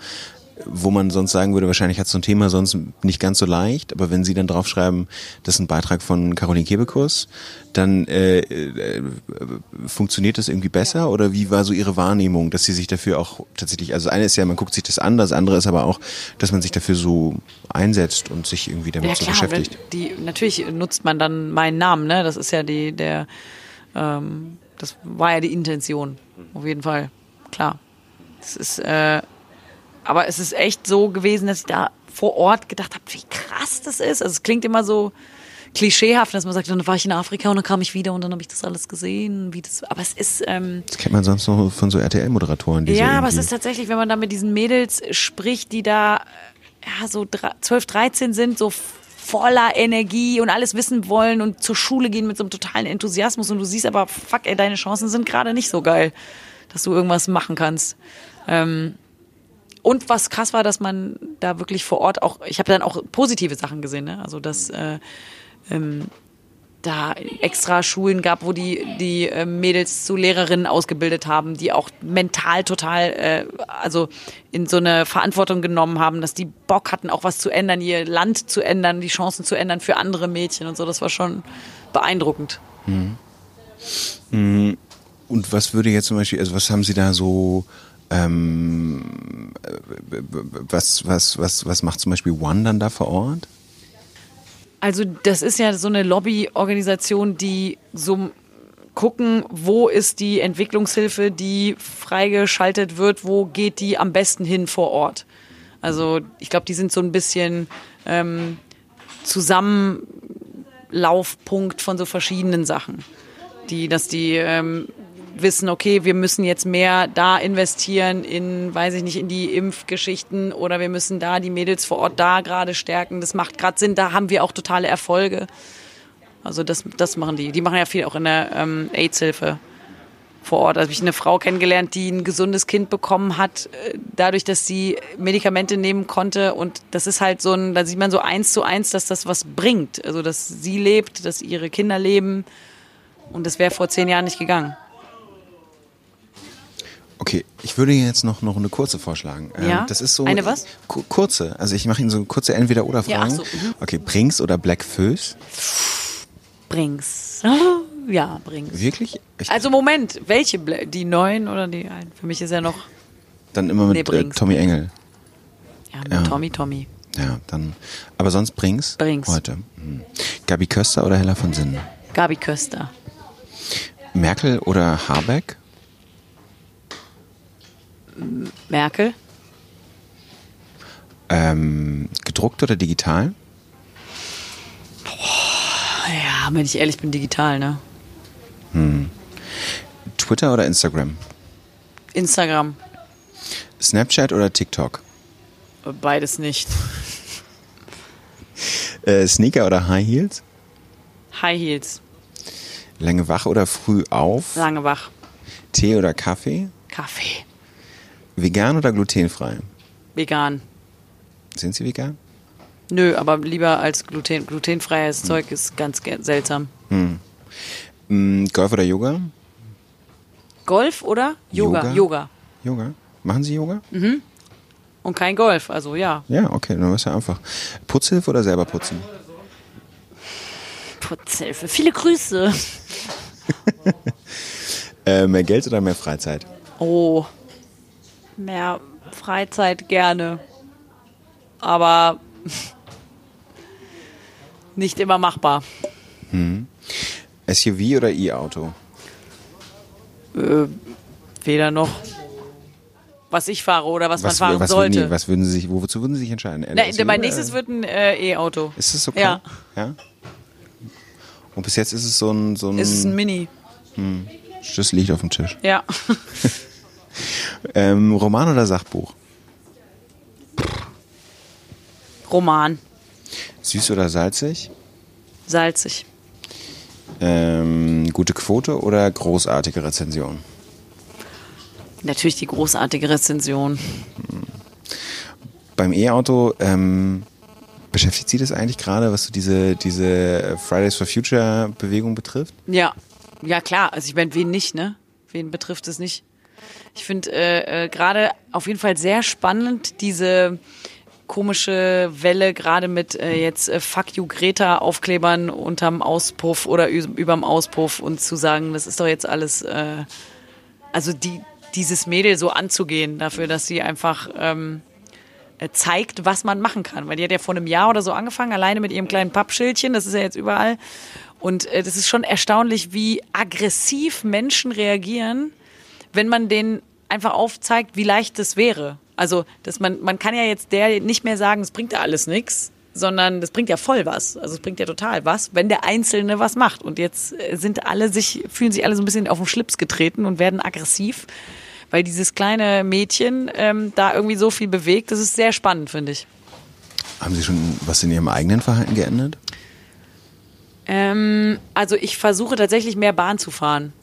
wo man sonst sagen würde, wahrscheinlich hat so ein Thema sonst nicht ganz so leicht, aber wenn Sie dann draufschreiben, das ist ein Beitrag von Caroline Kebekus, dann äh, äh, funktioniert das irgendwie besser oder wie war so Ihre Wahrnehmung, dass Sie sich dafür auch tatsächlich, also eine ist ja, man guckt sich das an, das andere ist aber auch, dass man sich dafür so einsetzt und sich irgendwie damit ja, so klar, beschäftigt. Die, natürlich nutzt man dann meinen Namen, ne? Das ist ja die, der, ähm, das war ja die Intention, auf jeden Fall, klar. Das ist, äh, aber es ist echt so gewesen, dass ich da vor Ort gedacht habe, wie krass das ist. Also es klingt immer so klischeehaft, dass man sagt, dann war ich in Afrika und dann kam ich wieder und dann habe ich das alles gesehen. Wie das, aber es ist. Ähm, das kennt man sonst noch von so RTL-Moderatoren. Ja, so aber es ist tatsächlich, wenn man da mit diesen Mädels spricht, die da ja, so 12, 13 sind, so voller Energie und alles wissen wollen und zur Schule gehen mit so einem totalen Enthusiasmus und du siehst aber, fuck, ey, deine Chancen sind gerade nicht so geil, dass du irgendwas machen kannst. Ähm, und was krass war, dass man da wirklich vor Ort auch, ich habe dann auch positive Sachen gesehen, ne? also dass äh, ähm, da extra Schulen gab, wo die die äh, Mädels zu Lehrerinnen ausgebildet haben, die auch mental total, äh, also in so eine Verantwortung genommen haben, dass die Bock hatten, auch was zu ändern, ihr Land zu ändern, die Chancen zu ändern für andere Mädchen und so. Das war schon beeindruckend. Mhm. mhm. Und was würde jetzt zum Beispiel, also was haben Sie da so Ähm, äh, was, was, was, was macht zum Beispiel One dann da vor Ort? Also das ist ja so eine Lobbyorganisation, die so gucken, wo ist die Entwicklungshilfe, die freigeschaltet wird, wo geht die am besten hin vor Ort. Also ich glaube, die sind so ein bisschen ähm, Zusammenlaufpunkt von so verschiedenen Sachen. Die, dass die ähm, wissen, okay, wir müssen jetzt mehr da investieren in, weiß ich nicht, in die Impfgeschichten oder wir müssen da die Mädels vor Ort da gerade stärken. Das macht gerade Sinn, da haben wir auch totale Erfolge. Also das, das machen die. Die machen ja viel auch in der ähm, AIDS-Hilfe vor Ort. Also habe ich eine Frau kennengelernt, die ein gesundes Kind bekommen hat, äh, dadurch, dass sie Medikamente nehmen konnte. Und das ist halt so ein, da sieht man so eins zu eins, dass das was bringt. Also dass sie lebt, dass ihre Kinder leben. Und das wäre vor zehn Jahren nicht gegangen. Okay, ich würde jetzt noch, noch eine kurze vorschlagen. Ähm, Ja? Das ist so. Eine was? Ku- Kurze. Also ich mache Ihnen so kurze Entweder-Oder-Fragen. Ja, so, mhm. Okay, Brings oder Black Föß? Bring's. Ja, bring's. Wirklich? Ich, Also Moment, welche? Bla- Die neuen oder die alten? Für mich ist ja noch dann immer mit nee, äh. Tommy Engel. ja, mit Ja. Tommy Tommy. Ja, dann. Aber sonst Brings? Brings. Heute. Hm. Gabi Köster oder Hella von Sinnen? Gabi Köster. Merkel oder Habeck? Merkel. Ähm, gedruckt oder digital? Ja, wenn ich ehrlich bin, digital, ne? Twitter oder Instagram? Instagram. Snapchat oder TikTok? Beides nicht. Äh, Sneaker oder High Heels? High Heels. Lange wach oder früh auf? Lange wach. Tee oder Kaffee? Kaffee. Vegan oder glutenfrei? Vegan. Sind Sie vegan? Nö, aber lieber als Gluten. Glutenfreies Zeug ist ganz seltsam. Mm, Golf oder Yoga? Golf oder Yoga? Yoga? Yoga. Yoga? Machen Sie Yoga? Und kein Golf, also ja. Ja, okay, dann ist ja einfach. Putzhilfe oder selber putzen? Putzhilfe. Viele Grüße. Äh, mehr Geld oder mehr Freizeit? Oh. Mehr Freizeit gerne. Aber nicht immer machbar. SUV oder E-Auto? Weder noch. Was ich fahre oder was, Was, man fahren was, sollte. Die- was würden Sie sich, wozu würden Sie sich entscheiden? Na, SUV mein nächstes wird ein äh, E-Auto. Ist das okay? Ja. ja. Und bis jetzt ist es so ein, so ein, Ist es ein Mini? das liegt auf dem Tisch. Ja. Ähm, Roman oder Sachbuch? Roman. Süß oder salzig? Salzig. Ähm, gute Quote oder großartige Rezension? Natürlich die großartige Rezension. Beim E-Auto ähm, beschäftigt Sie das eigentlich gerade, was so diese, diese Fridays for Future Bewegung betrifft? Ja. Ja, klar. Also ich meine, wen nicht, ne? Wen betrifft es nicht? Ich finde äh, äh, gerade auf jeden Fall sehr spannend diese komische Welle, gerade mit äh, jetzt äh, Fuck you Greta Aufklebern unterm Auspuff oder überm Auspuff und zu sagen, das ist doch jetzt alles, äh, also die, dieses Mädel so anzugehen dafür, dass sie einfach ähm, äh, zeigt, was man machen kann. Weil die hat ja vor einem Jahr oder so angefangen, alleine mit ihrem kleinen Pappschildchen, das ist ja jetzt überall. Und äh, das ist schon erstaunlich, wie aggressiv Menschen reagieren, wenn man denen einfach aufzeigt, wie leicht das wäre. Also, dass man, man kann ja jetzt der nicht mehr sagen, es bringt ja alles nichts, sondern das bringt ja voll was. Also es bringt ja total was, wenn der Einzelne was macht. Und jetzt äh, sind alle sich, fühlen sich alle so ein bisschen auf den Schlips getreten und werden aggressiv, weil dieses kleine Mädchen ähm, da irgendwie so viel bewegt. Das ist sehr spannend, finde ich. Haben Sie schon was in Ihrem eigenen Verhalten geändert? Ähm, also ich versuche tatsächlich mehr Bahn zu fahren.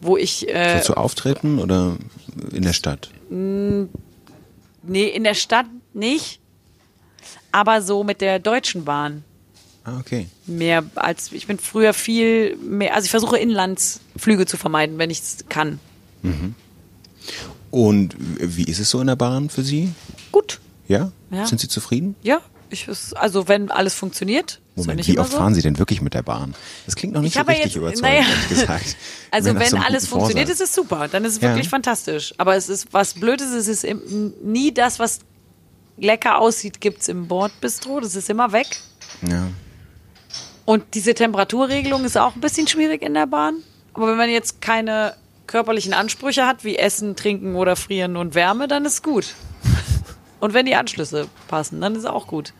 Wo ich, äh, So zu auftreten oder in der Stadt? nee, in der Stadt nicht, aber so mit der Deutschen Bahn. Ah, okay. Mehr als, ich bin früher viel mehr, also ich versuche Inlandsflüge zu vermeiden, wenn ich es kann. Und wie ist es so in der Bahn für Sie? Gut. Ja? Ja. Sind Sie zufrieden? Ja, Ich, es- also wenn alles funktioniert. ja Moment, wie oft so. fahren Sie denn wirklich mit der Bahn? Das klingt noch nicht Ich so ja richtig jetzt- überzeugend, naja. ehrlich gesagt. Also wenn einem alles funktioniert, Vorsatz. ist es super. Dann ist es Ja. wirklich fantastisch. Aber es ist was Blödes, es ist nie das, was lecker aussieht, gibt's im Bordbistro. Das ist immer weg. Ja. Und diese Temperaturregelung ist auch ein bisschen schwierig in der Bahn. Aber wenn man jetzt keine körperlichen Ansprüche hat, wie Essen, Trinken oder Frieren und Wärme, dann ist gut. Und wenn die Anschlüsse passen, dann ist auch gut.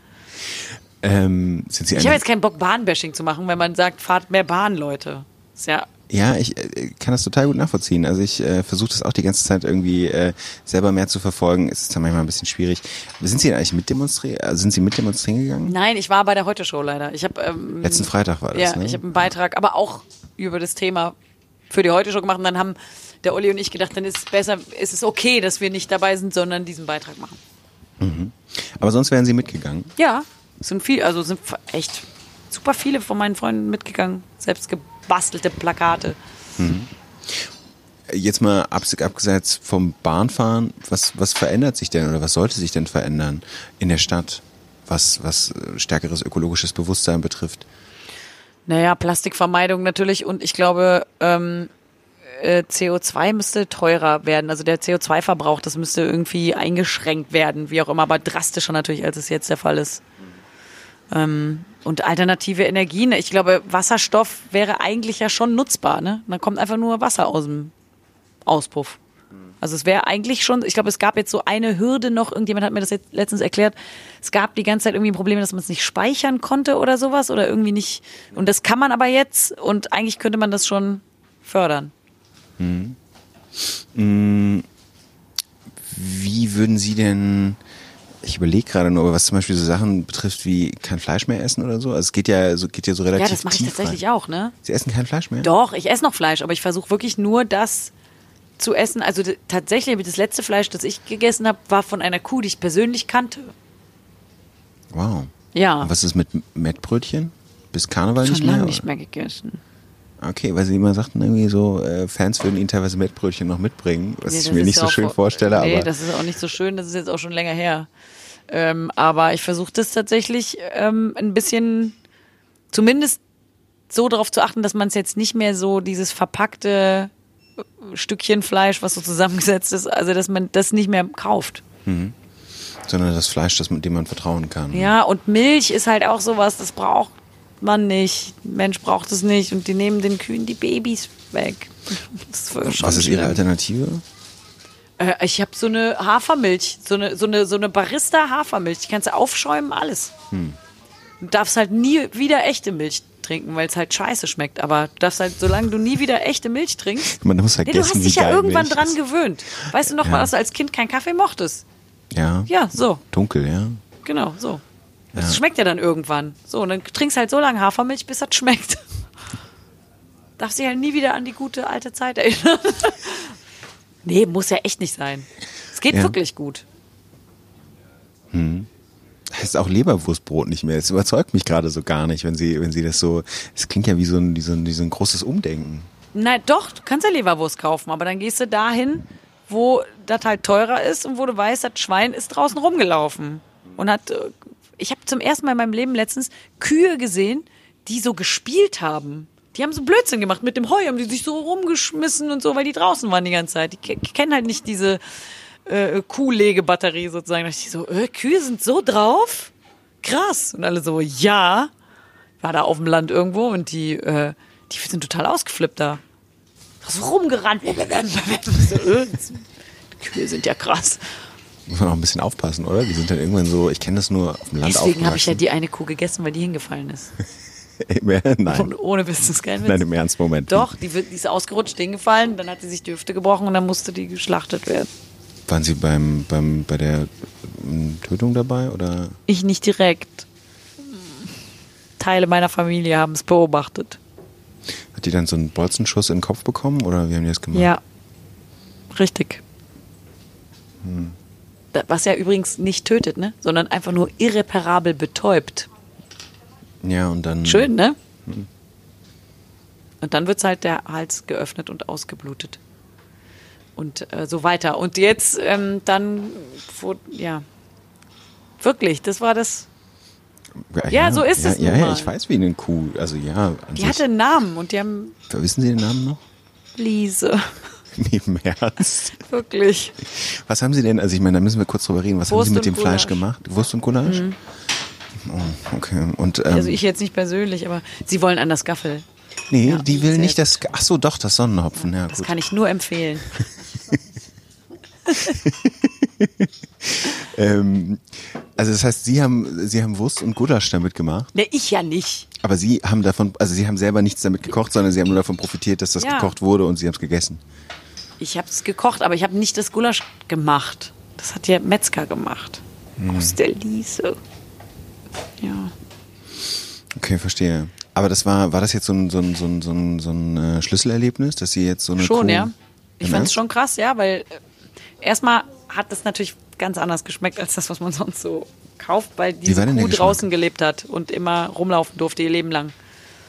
Ähm, Ich habe jetzt keinen Bock, Bahnbashing zu machen, wenn man sagt, fahrt mehr Bahn, Leute. Ist ja ja, ich äh, kann das total gut nachvollziehen. Also ich äh, versuche das auch die ganze Zeit irgendwie äh, selber mehr zu verfolgen. Es ist dann manchmal ein bisschen schwierig. Sind Sie denn eigentlich mitdemonstrieren? Also sind Sie mitdemonstrieren gegangen? Nein, ich war bei der Heute-Show leider. Ich habe ähm, Letzten Freitag war das, ja, ne? ich habe einen Beitrag, aber auch über das Thema für die Heute-Show gemacht. Und dann haben der Olli und ich gedacht, dann ist es besser, ist es okay, dass wir nicht dabei sind, sondern diesen Beitrag machen. Aber sonst wären Sie mitgegangen. Ja, es sind viel, also sind echt super viele von meinen Freunden mitgegangen, selbst gebastelte Plakate. Jetzt mal abs- abgeseits vom Bahnfahren, was, was verändert sich denn oder was sollte sich denn verändern in der Stadt, was, was äh, stärkeres ökologisches Bewusstsein betrifft? Naja, Plastikvermeidung natürlich und ich glaube, ähm, äh, CO2 müsste teurer werden. Also der CO2-Verbrauch, das müsste irgendwie eingeschränkt werden, wie auch immer, aber drastischer natürlich, als es jetzt der Fall ist. Ähm, und alternative Energien, ich glaube, Wasserstoff wäre eigentlich ja schon nutzbar. Ne? Dann kommt einfach nur Wasser aus dem Auspuff. Also es wäre eigentlich schon, ich glaube, es gab jetzt so eine Hürde noch, irgendjemand hat mir das jetzt letztens erklärt, es gab die ganze Zeit irgendwie Probleme, dass man es nicht speichern konnte oder sowas oder irgendwie nicht. Und das kann man aber jetzt und eigentlich könnte man das schon fördern. Wie würden Sie denn, ich überlege gerade nur, was zum Beispiel so Sachen betrifft wie kein Fleisch mehr essen oder so. Also es geht ja so, geht ja so relativ Ja, das mache ich tatsächlich rein. auch, ne? Sie essen kein Fleisch mehr? Doch, ich esse noch Fleisch, aber ich versuche wirklich nur das zu essen. Also tatsächlich, das letzte Fleisch, das ich gegessen habe, war von einer Kuh, die ich persönlich kannte. Wow. Ja. Und was ist mit Mettbrötchen? Bis Karneval Schon nicht mehr? lange oder? nicht mehr gegessen. Okay, weil Sie immer sagten, irgendwie so, äh, Fans würden Ihnen teilweise Mettbrötchen noch mitbringen, was Nee, ich mir nicht so schön vor- vorstelle, Nee, aber das ist auch nicht so schön, das ist jetzt auch schon länger her. Ähm, aber ich versuche das tatsächlich ähm, ein bisschen, zumindest so darauf zu achten, dass man es jetzt nicht mehr so dieses verpackte äh, Stückchen Fleisch, was so zusammengesetzt ist, also dass man das nicht mehr kauft. sondern das Fleisch, das, mit dem man vertrauen kann. Ja, und Milch ist halt auch sowas, das braucht man nicht. Mensch braucht es nicht und die nehmen den Kühen die Babys weg. Das ist schon Was ist Ihre. Alternative? Äh, ich habe so eine Hafermilch, so eine, so eine, so eine Barista-Hafermilch. Die kannst du aufschäumen, alles. Du darfst halt nie wieder echte Milch trinken, weil es halt scheiße schmeckt. Aber du darfst halt, solange du nie wieder echte Milch trinkst, Man muss halt nee, du vergessen, hast dich ja irgendwann Milch dran ist. gewöhnt. Weißt du noch Ja. mal, dass du als Kind keinen Kaffee mochtest? Ja. Ja, so, Dunkel, ja. genau, so. Das Ja. schmeckt ja dann irgendwann. So, und dann trinkst halt so lange Hafermilch, bis das schmeckt. Darfst dich halt nie wieder an die gute alte Zeit erinnern. nee, muss ja echt nicht sein. Es geht Ja. wirklich gut. Heißt auch Leberwurstbrot nicht mehr. Das überzeugt mich gerade so gar nicht, wenn Sie, wenn Sie das so. Es klingt ja wie so ein, wie so ein, wie so ein großes Umdenken. Na doch, du kannst ja Leberwurst kaufen, aber dann gehst du dahin, wo das halt teurer ist und wo du weißt, das Schwein ist draußen rumgelaufen. Und hat, äh, ich habe zum ersten Mal in meinem Leben letztens Kühe gesehen, die so gespielt haben. Die haben so Blödsinn gemacht mit dem Heu, haben die sich so rumgeschmissen und so, weil die draußen waren die ganze Zeit. Die ke- kennen halt nicht diese äh, Kuhlegebatterie sozusagen. Da dachte ich so, äh, Kühe sind so drauf? Krass. Und alle so, ja. War da auf dem Land irgendwo und die, äh, die sind total ausgeflippt da. So rumgerannt. äh, Kühe sind ja krass. Muss man auch ein bisschen aufpassen, oder? Die sind dann irgendwann so, ich kenne das nur auf dem Land Deswegen habe ich ja die eine Kuh gegessen, weil die hingefallen ist. Nein. Und ohne Business kein Witz. Nein, im Ernst, Moment. Doch, die, wird- die ist ausgerutscht, hingefallen, dann hat sie sich die Hüfte gebrochen und dann musste die geschlachtet werden. Waren Sie beim, beim, bei der ähm, Tötung dabei oder? Ich nicht direkt. Teile meiner Familie haben es beobachtet. Hat die dann so einen Bolzenschuss in den Kopf bekommen oder wie haben die das gemacht? Ja, richtig. Da- Was ja übrigens nicht tötet, ne? sondern einfach nur irreparabel betäubt. Ja, und dann. Schön, ne? Und dann wird halt der Hals geöffnet und ausgeblutet. Und äh, so weiter. Und jetzt ähm, dann, wo, ja, wirklich, das war das Ja, so ist ja, es Ja, ja, ich weiß, wie eine Kuh. Also ja. Die hatte einen Namen und die haben Wissen Sie den Namen noch? Neben Ernst. Wirklich. Was haben Sie denn, also ich meine, da müssen wir kurz drüber reden. Was Wurst haben Sie mit dem Fleisch gemacht? Wurst und Gulasch? Oh, okay. Und ähm, Also ich jetzt nicht persönlich, aber sie wollen an das Gaffel. nee, ja, die will nicht das. Ach so, doch das Sonnenhopfen. Ja, Das gut. kann ich nur empfehlen. Ähm, also das heißt, Sie haben Sie haben Wurst und Gulasch damit gemacht, Ne, ich ja nicht. aber Sie haben davon, also Sie haben selber nichts damit gekocht, sondern Sie haben nur davon profitiert, dass das Ja. gekocht wurde und Sie haben es gegessen. Ich habe es gekocht, aber ich habe nicht das Gulasch gemacht. Das hat der Metzger gemacht. Aus der Liese. Ja. Okay, verstehe. Aber das war, war das jetzt so ein, so ein, so ein, so ein, so ein äh, Schlüsselerlebnis, dass Sie jetzt so eine Schon, Kuh ja. Ich Im fand es schon krass, ja, weil äh, erstmal hat das natürlich ganz anders geschmeckt als das, was man sonst so kauft, weil diese Kuh draußen gelebt hat und immer rumlaufen durfte ihr Leben lang.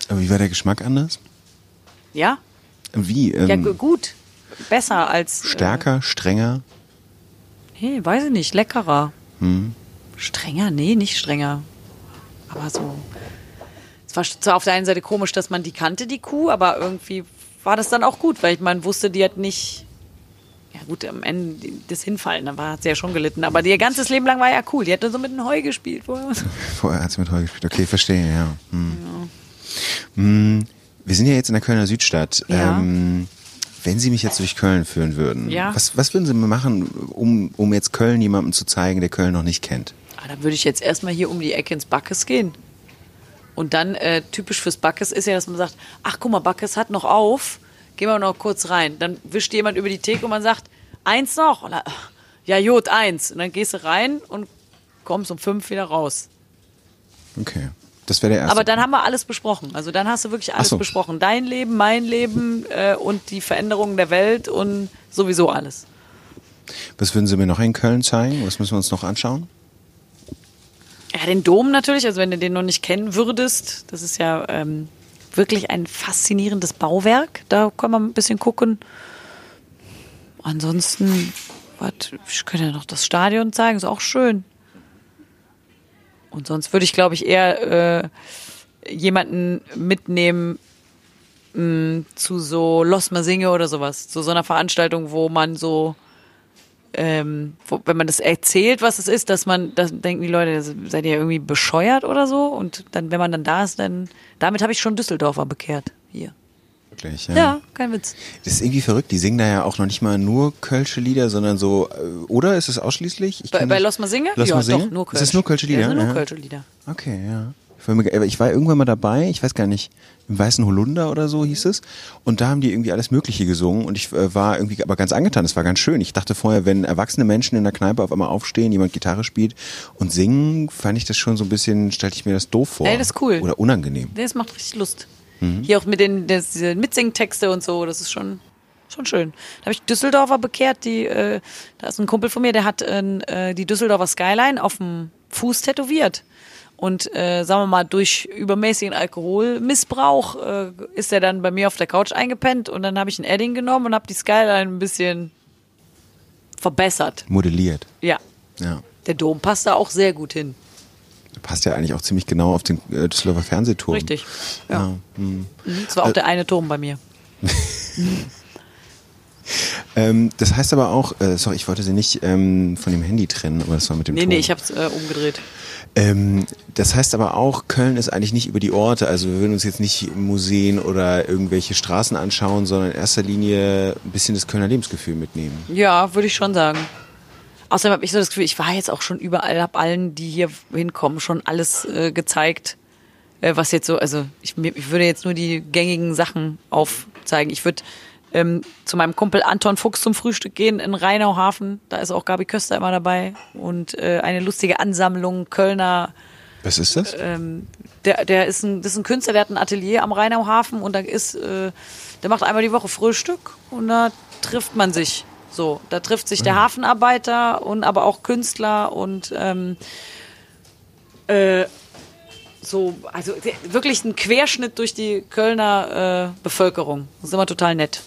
Aber wie war der Geschmack anders? Ja? Wie? Ähm, Ja, gu- gut. Besser als. stärker, strenger? Äh, hey, weiß ich nicht, leckerer. Hm. Strenger? Nee, nicht strenger. Aber so. Es war zwar auf der einen Seite komisch, dass man die kannte, die Kuh, aber irgendwie war das dann auch gut, weil ich man wusste, die hat nicht. Ja gut, am Ende das Hinfallen, da war, hat sie ja schon gelitten. Aber ihr ganzes Leben lang war ja cool. Die hat so mit dem Heu gespielt. Vorher. Vorher hat sie mit Heu gespielt. Okay, verstehe, ja. Hm. Hm, wir sind ja jetzt in der Kölner Südstadt. Ja. Ähm, wenn Sie mich jetzt durch Köln führen würden, Ja. was, was würden Sie machen, um, um jetzt Köln jemandem zu zeigen, der Köln noch nicht kennt? Ah, dann würde ich jetzt erstmal hier um die Ecke ins Backes gehen. Und dann äh, typisch fürs Backes ist ja, dass man sagt, ach guck mal, Backes hat noch auf, gehen wir noch kurz rein. Dann wischt jemand über die Theke und man sagt, eins noch. Dann, ja, Jod, eins. Und dann gehst du rein und kommst um fünf wieder raus. Okay. Das wäre der erste. Aber dann haben wir alles besprochen. Also dann hast du wirklich alles so. besprochen. Dein Leben, mein Leben äh, und die Veränderungen der Welt und sowieso alles. Was würden Sie mir noch in Köln zeigen? Was müssen wir uns noch anschauen? Ja, den Dom natürlich, also wenn du den noch nicht kennen würdest, das ist ja ähm, wirklich ein faszinierendes Bauwerk. Da kann man ein bisschen gucken. Ansonsten, was, ich könnte ja noch das Stadion zeigen, ist auch schön. Und sonst würde ich, glaube ich, eher äh, jemanden mitnehmen mh, zu so Los Masinge oder sowas. Zu so einer Veranstaltung, wo man so ähm, wo, wenn man das erzählt, was es ist, dass man, das denken die Leute, seid ihr irgendwie bescheuert oder so? Und dann, wenn man dann da ist, dann, damit habe ich schon Düsseldorfer bekehrt. Hier. Wirklich, Ja, kein Witz. Das ist irgendwie verrückt. Die singen da ja auch noch nicht mal nur Kölsche Lieder, sondern so, äh, oder ist es ausschließlich? Ich Bei, bei das- Los Masinge? Los ja, Masinge? doch, nur Kölsch. Ist es nur Kölsche Lieder? Ja, nur Ja. Kölsche Lieder. Okay, ja. Ich war, irgendwann mal dabei, ich weiß gar nicht, im Weißen Holunder oder so hieß es. Und da haben die irgendwie alles Mögliche gesungen und ich äh, war irgendwie aber ganz angetan, das war ganz schön. Ich dachte vorher, wenn erwachsene Menschen in der Kneipe auf einmal aufstehen, jemand Gitarre spielt und singen, fand ich das schon so ein bisschen, stellte ich mir das doof vor. Ey, das ist cool. Oder unangenehm. Das macht richtig Lust. Mhm. Hier auch mit den das, Mitsingtexte und so, das ist schon, schon schön. Da habe ich Düsseldorfer bekehrt, die, äh, da ist ein Kumpel von mir, der hat äh, die Düsseldorfer Skyline auf dem Fuß tätowiert. Und äh, sagen wir mal, durch übermäßigen Alkoholmissbrauch äh, ist er dann bei mir auf der Couch eingepennt und dann habe ich ein Edding genommen und habe die Skyline ein bisschen verbessert. Modelliert. Ja, Ja. der Dom passt da auch sehr gut hin. Passt ja eigentlich auch ziemlich genau auf den äh, Düsseldorfer Fernsehturm. Richtig. Ja. Ja. hm. Mhm, Das war auch der eine Turm bei mir. Ähm, das heißt aber auch, äh, sorry, ich wollte sie nicht ähm, von dem Handy trennen, aber das war mit dem Nee, Ton. nee, ich habe es äh, umgedreht. Ähm, das heißt aber auch, Köln ist eigentlich nicht über die Orte. Also wir würden uns jetzt nicht Museen oder irgendwelche Straßen anschauen, sondern in erster Linie ein bisschen das Kölner Lebensgefühl mitnehmen. Ja, würde ich schon sagen. Außerdem habe ich so das Gefühl, ich war jetzt auch schon überall, habe allen, die hier hinkommen, schon alles äh, gezeigt, äh, was jetzt so, also ich, ich würde jetzt nur die gängigen Sachen aufzeigen. Ich würde ähm, zu meinem Kumpel Anton Fuchs zum Frühstück gehen in Rheinauhafen. Da ist auch Gabi Köster immer dabei. Und äh, eine lustige Ansammlung Kölner Was ist das? ähm, der, der ist ein, das ist ein Künstler, der hat ein Atelier am Rheinauhafen und da ist, äh, der macht einmal die Woche Frühstück und da trifft man sich. So, da trifft sich der Hafenarbeiter und aber auch Künstler und ähm, äh, so, also wirklich ein Querschnitt durch die Kölner äh, Bevölkerung. Das ist immer total nett.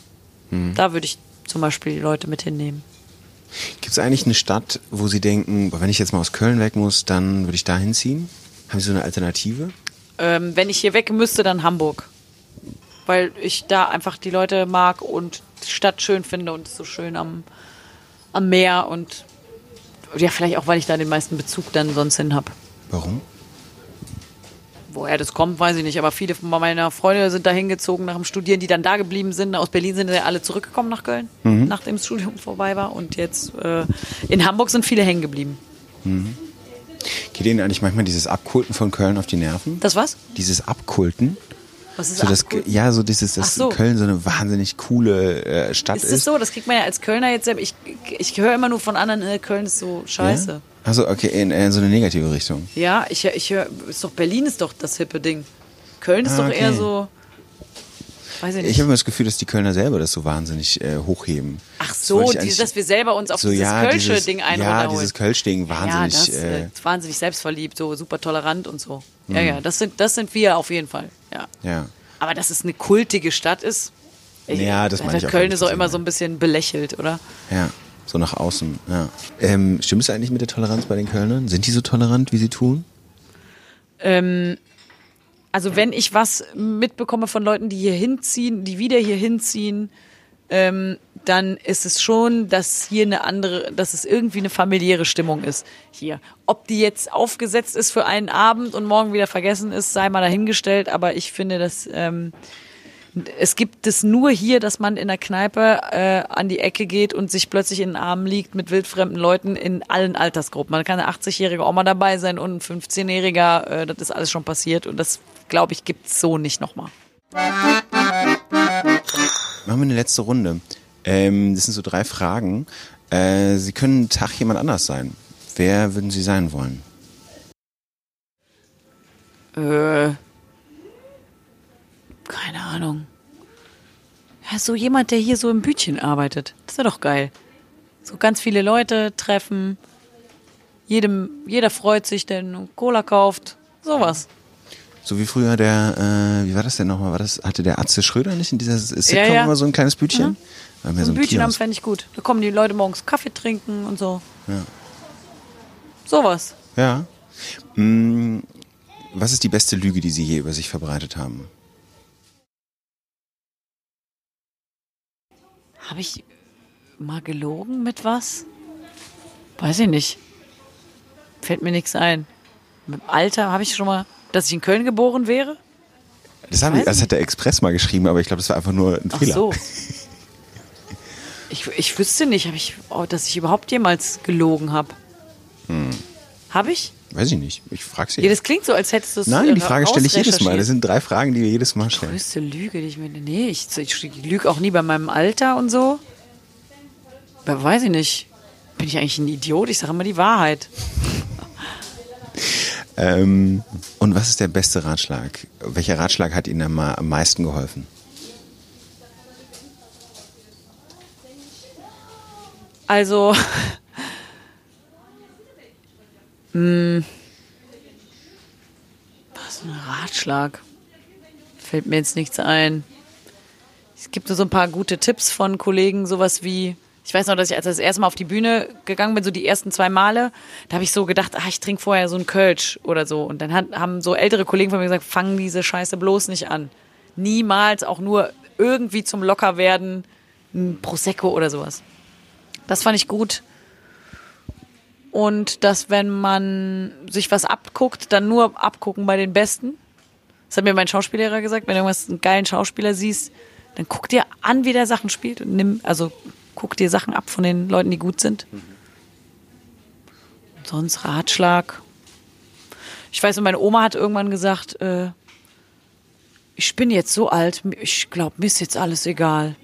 Da würde ich zum Beispiel die Leute mit hinnehmen. Gibt es eigentlich eine Stadt, wo Sie denken, wenn ich jetzt mal aus Köln weg muss, dann würde ich da hinziehen? Haben Sie so eine Alternative? Ähm, wenn ich hier weg müsste, dann Hamburg. Weil ich da einfach die Leute mag und die Stadt schön finde und so schön am, am Meer und ja, vielleicht auch, weil ich da den meisten Bezug dann sonst hin habe. Warum? Woher das kommt, weiß ich nicht. Aber viele von meiner Freunde sind da hingezogen nach dem Studieren, die dann da geblieben sind. Aus Berlin sind ja alle zurückgekommen nach Köln, nachdem das Studium vorbei war. Und jetzt äh, in Hamburg sind viele hängen geblieben. Geht Ihnen eigentlich manchmal dieses Abkulten von Köln auf die Nerven? Das was? Dieses Abkulten? Was ist So das, ja, so dieses, dass so. Köln so eine wahnsinnig coole äh, Stadt Ist ist. es so? Das kriegt man ja als Kölner jetzt selber. Ich, ich höre immer nur von anderen, äh, Köln ist so scheiße. Ja? Also okay, in, in so eine negative Richtung. Ja, ich, ich höre, ist doch Berlin ist doch das hippe Ding. Köln ist Ah, doch okay. eher so, weiß ich nicht. Ich habe immer das Gefühl, dass die Kölner selber das so wahnsinnig äh, hochheben. Ach Das so, ich dieses, dass wir selber uns auf so, dieses ja, Kölsche dieses, Ding Ja, einholen. dieses Kölsch-Ding wahnsinnig. Ja, das äh, äh, wahnsinnig selbstverliebt, so super tolerant und so. Ja, ja, das sind, das sind wir auf jeden Fall. Ja. ja. Aber dass es eine kultige Stadt ist, ich, Ja, das meine ich auch Köln ehrlich ist auch immer ja. so ein bisschen belächelt, oder? Ja, so nach außen. Ja. Ähm, stimmt es eigentlich mit der Toleranz bei den Kölnern? Sind die so tolerant, wie sie tun? Ähm, also wenn ich was mitbekomme von Leuten, die hier hinziehen, die wieder hier hinziehen, ähm, dann ist es schon, dass hier eine andere, dass es irgendwie eine familiäre Stimmung ist hier. Ob die jetzt aufgesetzt ist für einen Abend und morgen wieder vergessen ist, sei mal dahingestellt. Aber ich finde, dass ähm, es gibt es nur hier, dass man in der Kneipe äh, an die Ecke geht und sich plötzlich in den Armen liegt mit wildfremden Leuten in allen Altersgruppen. Man kann eine 80-jährige Oma dabei sein und ein 15-jähriger, äh, das ist alles schon passiert und das, glaube ich, gibt's so nicht nochmal. Machen wir eine letzte Runde. Ähm, das sind so drei Fragen. Äh, sie können einen Tag jemand anders sein. Wer würden Sie sein wollen? Äh, keine Ahnung. Ja, so jemand, der hier so im Bütchen arbeitet. Das wäre doch geil. So ganz viele Leute treffen. Jedem, jeder freut sich, der Cola kauft. Sowas. So wie früher der, äh, wie war das denn nochmal? War das, hatte der Atze Schröder nicht in dieser Sitcom Ja, ja. immer so ein kleines Bütchen? Mehr So ein Bütchen haben Kiosk. fände ich gut. Da kommen die Leute morgens Kaffee trinken und so. Ja. Sowas. Ja. Mm, was ist die beste Lüge, die Sie je über sich verbreitet haben? Habe ich mal gelogen mit was? Weiß ich nicht. Fällt mir nichts ein. Mit dem Alter habe ich schon mal, dass ich in Köln geboren wäre? Das, hab ich, Weiß das hat der Express mal geschrieben, aber ich glaube, das war einfach nur ein Ach Fehler. so. Ich, ich wüsste nicht, ich, oh, dass ich überhaupt jemals gelogen habe. Habe ich? Weiß ich nicht. Ich frage Sie. Ja, das klingt so, als hättest du es Nein, die Frage stelle ich jedes Mal. Das sind drei Fragen, die wir jedes Mal stellen. größte Lüge, die ich mir. Nee, ich, ich lüge auch nie bei meinem Alter und so. Aber weiß ich nicht. Bin ich eigentlich ein Idiot? Ich sage immer die Wahrheit. Ähm, und was ist der beste Ratschlag? Welcher Ratschlag hat Ihnen am meisten geholfen? Also. Hm, was ein Ratschlag? Fällt mir jetzt nichts ein. Es gibt nur so ein paar gute Tipps von Kollegen, sowas wie. Ich weiß noch, dass ich als das erste Mal auf die Bühne gegangen bin, so die ersten zwei Male, da habe ich so gedacht, ah, ich trinke vorher so einen Kölsch oder so. Und dann hat, haben so ältere Kollegen von mir gesagt, fang diese Scheiße bloß nicht an. Niemals auch nur irgendwie zum Lockerwerden ein Prosecco oder sowas. Das fand ich gut. Und dass, wenn man sich was abguckt, dann nur abgucken bei den Besten. Das hat mir mein Schauspiellehrer gesagt. Wenn du irgendwas einen geilen Schauspieler siehst, dann guck dir an, wie der Sachen spielt und nimm, also guck dir Sachen ab von den Leuten, die gut sind. Und sonst Ratschlag. Ich weiß, meine Oma hat irgendwann gesagt, äh, ich bin jetzt so alt, ich glaube, mir ist jetzt alles egal.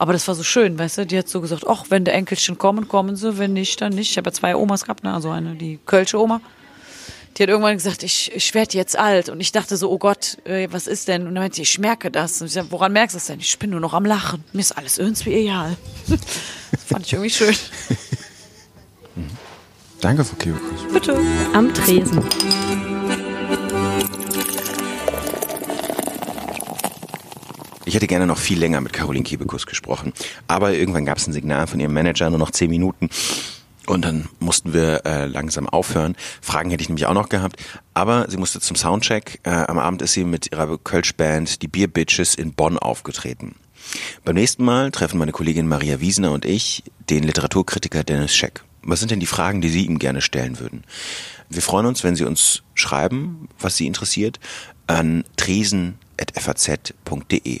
Aber das war so schön, weißt du? Die hat so gesagt, ach, wenn die Enkelchen kommen, kommen sie, wenn nicht, dann nicht. Ich habe ja zwei Omas gehabt, ne? also eine, die Kölsche Oma. Die hat irgendwann gesagt, ich, ich werde jetzt alt. Und ich dachte so, oh Gott, äh, was ist denn? Und dann meinte sie, ich merke das. Und ich sag, woran merkst du das denn? Ich bin nur noch am Lachen. Mir ist alles irgendwie egal. das fand ich irgendwie schön. Danke, Frau Kebekus. Bitte. Am Tresen. Ich hätte gerne noch viel länger mit Caroline Kebekus gesprochen. Aber irgendwann gab es ein Signal von ihrem Manager, nur noch zehn Minuten. Und dann mussten wir äh, langsam aufhören. Fragen hätte ich nämlich auch noch gehabt. Aber sie musste zum Soundcheck. Äh, am Abend ist sie mit ihrer Kölsch-Band, die Beer Bitches, in Bonn aufgetreten. Beim nächsten Mal treffen meine Kollegin Maria Wiesner und ich den Literaturkritiker Dennis Scheck. Was sind denn die Fragen, die Sie ihm gerne stellen würden? Wir freuen uns, wenn Sie uns schreiben, was Sie interessiert, an tresen.faz.de.